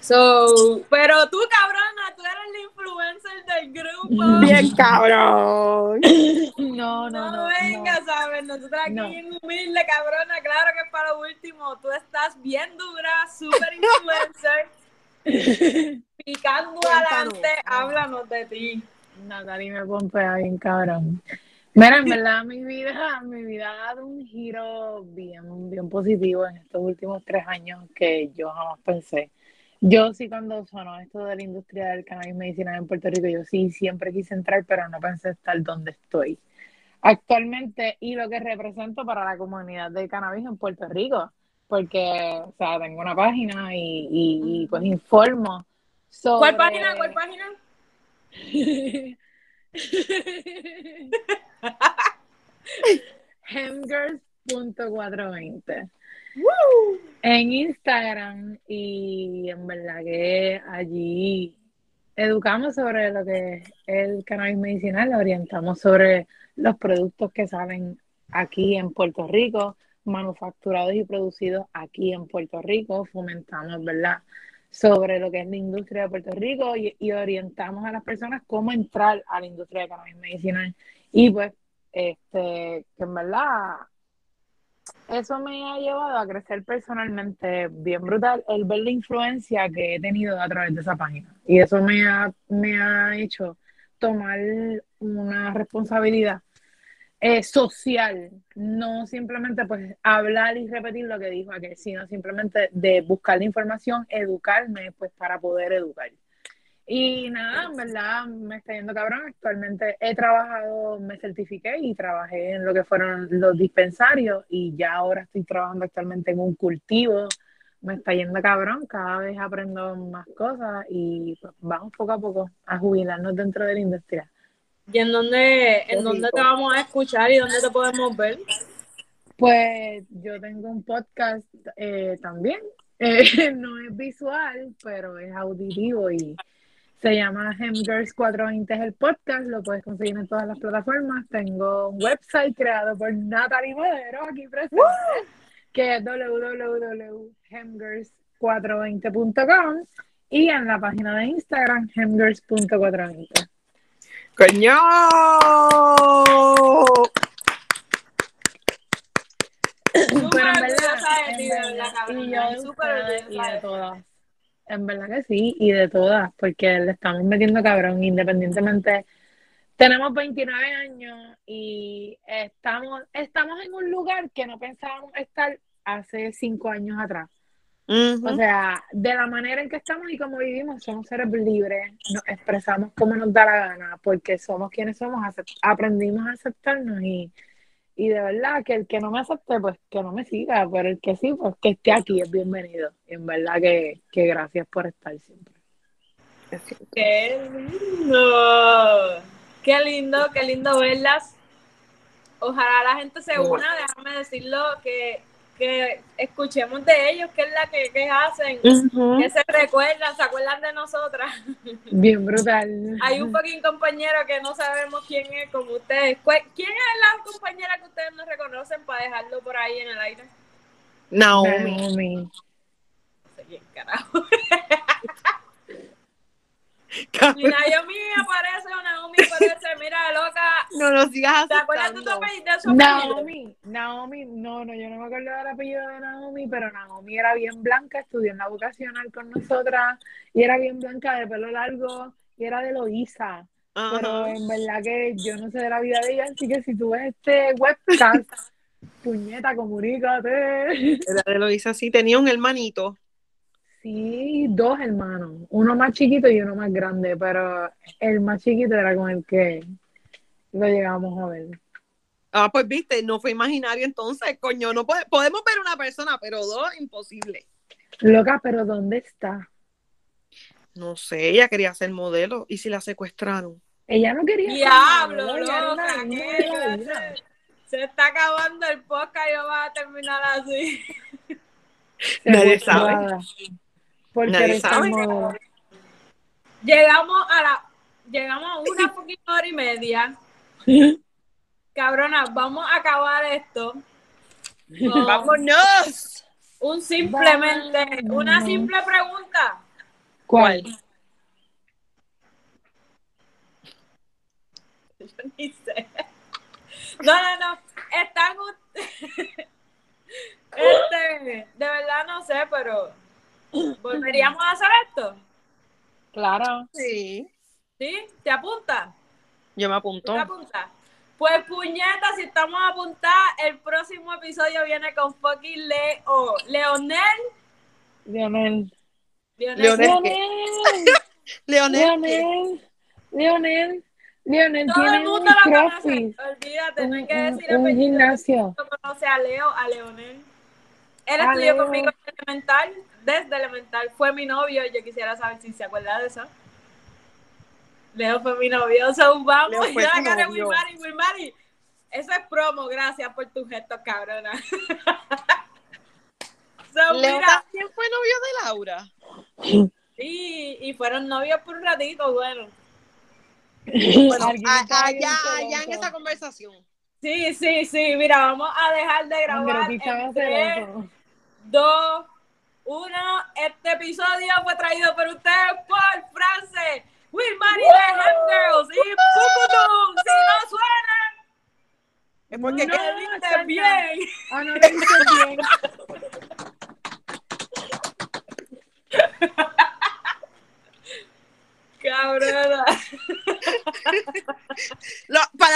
Speaker 1: So, pero tú, cabrona, tú eres la influencer del grupo.
Speaker 3: Bien, cabrón.
Speaker 2: No, no, no.
Speaker 1: No venga, ¿sabes? Nosotros aquí no. en humilde, cabrona, claro que es para lo último. Tú estás bien dura, súper influencer. Picando adelante, háblanos de ti.
Speaker 2: Natalie me pompea bien, cabrón. Mira, en verdad mi vida, mi vida ha dado un giro bien, bien positivo en estos últimos tres años que yo jamás pensé. Yo sí cuando sonó esto de la industria del cannabis medicinal en Puerto Rico, yo sí siempre quise entrar, pero no pensé estar donde estoy actualmente y lo que represento para la comunidad del cannabis en Puerto Rico, porque, o sea, tengo una página y, y, y pues informo sobre...
Speaker 1: ¿Cuál página? ¿Cuál página?
Speaker 2: Hemgirls.420 en Instagram y en verdad que allí educamos sobre lo que es el cannabis medicinal, orientamos sobre los productos que salen aquí en Puerto Rico, manufacturados y producidos aquí en Puerto Rico, fomentamos, ¿verdad? sobre lo que es la industria de Puerto Rico y, y orientamos a las personas cómo entrar a la industria de cannabis medicinal. Y pues, este, que en verdad eso me ha llevado a crecer personalmente bien brutal, el ver la influencia que he tenido a través de esa página. Y eso me ha, me ha hecho tomar una responsabilidad eh, social, no simplemente pues hablar y repetir lo que dijo aquel, sino simplemente de buscar la información, educarme pues para poder educar. Y nada, en verdad me está yendo cabrón. Actualmente he trabajado, me certifiqué y trabajé en lo que fueron los dispensarios y ya ahora estoy trabajando actualmente en un cultivo. Me está yendo cabrón, cada vez aprendo más cosas y pues, vamos poco a poco a jubilarnos dentro de la industria.
Speaker 1: ¿Y en dónde, en dónde te vamos a escuchar y dónde te podemos ver?
Speaker 2: Pues yo tengo un podcast eh, también. Eh, no es visual, pero es auditivo y se llama Hemgirls 420 es el podcast, lo puedes conseguir en todas las plataformas. Tengo un website creado por Natalie Madero, aquí presente, que es www.hemgirls420.com y en la página de Instagram, hemgirls.420.
Speaker 3: ¡Coño!
Speaker 2: Pero en verdad, y yo y de todas. En verdad que sí, y de todas, porque le estamos metiendo cabrón, independientemente. Tenemos 29 años y estamos, estamos en un lugar que no pensábamos estar hace cinco años atrás. O sea, de la manera en que estamos y como vivimos, somos seres libres, nos expresamos como nos da la gana, porque somos quienes somos, aprendimos a aceptarnos y, Y de verdad que el que no me acepte, pues que no me siga, pero el que sí, pues que esté aquí es bienvenido. Y en verdad que, que gracias por estar siempre.
Speaker 1: Qué lindo. Qué lindo, qué lindo verlas. Ojalá la gente se una, déjame decirlo, que, que escuchemos de ellos, qué es la que, que hacen, que se recuerdan, se acuerdan de nosotras.
Speaker 2: Bien brutal.
Speaker 1: Hay un fucking compañero que no sabemos quién es, como ustedes. ¿Cuál- ¿Quién es la compañera que ustedes no reconocen para dejarlo por ahí en el aire?
Speaker 3: Naomi.
Speaker 2: Naomi.
Speaker 1: No sé quién carajo. Naomi aparece o Naomi aparece, mira, loca.
Speaker 3: No lo sigas
Speaker 1: ¿Te acuerdas de tu apellido? de su apellido?
Speaker 2: Naomi, Naomi, no, no, yo no me acuerdo del apellido de Naomi, pero Naomi era bien blanca, estudió en la vocacional con nosotras, y era bien blanca de pelo largo, y era de Loíza. Pero en verdad que yo no sé de la vida de ella, así que si tú ves este webcast, puñeta, comunícate.
Speaker 3: Era de lo hice así. Tenía un hermanito.
Speaker 2: Sí, dos hermanos, uno más chiquito y uno más grande, pero el más chiquito era con el que lo llegamos a ver.
Speaker 3: Ah, pues viste, no fue imaginario entonces, coño, no pode- podemos ver una persona, pero dos, imposible.
Speaker 2: Loca, pero ¿dónde está?
Speaker 3: No sé, ella quería ser modelo y si la secuestraron.
Speaker 2: Ella no quería ser
Speaker 1: Diablo,
Speaker 2: modelo, ella era una
Speaker 1: loca. Se está acabando el podcast y va a terminar así.
Speaker 3: Nadie
Speaker 2: Secuestrada. Por
Speaker 3: Nadie sabe.
Speaker 2: modelo.
Speaker 1: Llegamos a la, llegamos a una poquita hora y media. Cabrona, vamos a acabar esto.
Speaker 3: ¡Vámonos!
Speaker 1: Un simplemente, una
Speaker 2: Vámonos.
Speaker 1: simple pregunta.
Speaker 2: ¿Cuál?
Speaker 1: Yo ni sé. No, no, no. Están. Este, de verdad no sé, pero. ¿Volveríamos a hacer esto?
Speaker 2: Claro.
Speaker 3: Sí,
Speaker 1: ¿Sí? ¿Te apuntas?
Speaker 3: yo me
Speaker 1: ¿Tú
Speaker 3: apunto.
Speaker 1: te apuntas? Pues puñeta, si estamos apuntadas, el próximo episodio viene con fucking Leo. Leonel.
Speaker 2: Leonel.
Speaker 1: Leonel.
Speaker 3: Leonel.
Speaker 2: Leonel.
Speaker 3: Leonel,
Speaker 2: Leonel.
Speaker 1: Todo
Speaker 2: tiene
Speaker 1: el
Speaker 2: un
Speaker 1: mundo lo conoce. Olvídate, no hay que
Speaker 2: Un,
Speaker 1: decir
Speaker 2: un
Speaker 1: apellido.
Speaker 2: gimnasio.
Speaker 1: No conoce a Leo, a Leonel. Él
Speaker 2: A
Speaker 1: estudió conmigo en elemental, desde elemental fue mi novio. Yo quisiera saber si se acuerda de eso. Leo fue mi novio. So, vamos,
Speaker 3: yo
Speaker 1: la cara Will Mari, Eso es promo, gracias por tu gesto, cabrona. so,
Speaker 3: Leo
Speaker 1: mira,
Speaker 3: también fue novio de Laura.
Speaker 1: Sí, y fueron novios por un ratito, bueno.
Speaker 3: bueno allá, allá en esa conversación.
Speaker 1: Sí, sí, sí. Mira, vamos a dejar de grabar. En
Speaker 2: 3,
Speaker 1: 2, uno. Este episodio fue traído por ustedes por France, Wilmary de Hem Girls y Puputum. Si no suenan,
Speaker 3: Es porque
Speaker 1: no
Speaker 2: No,
Speaker 1: viste
Speaker 2: está
Speaker 1: bien.
Speaker 2: Ah, no lo bien.
Speaker 1: Cabrona.
Speaker 3: lo- para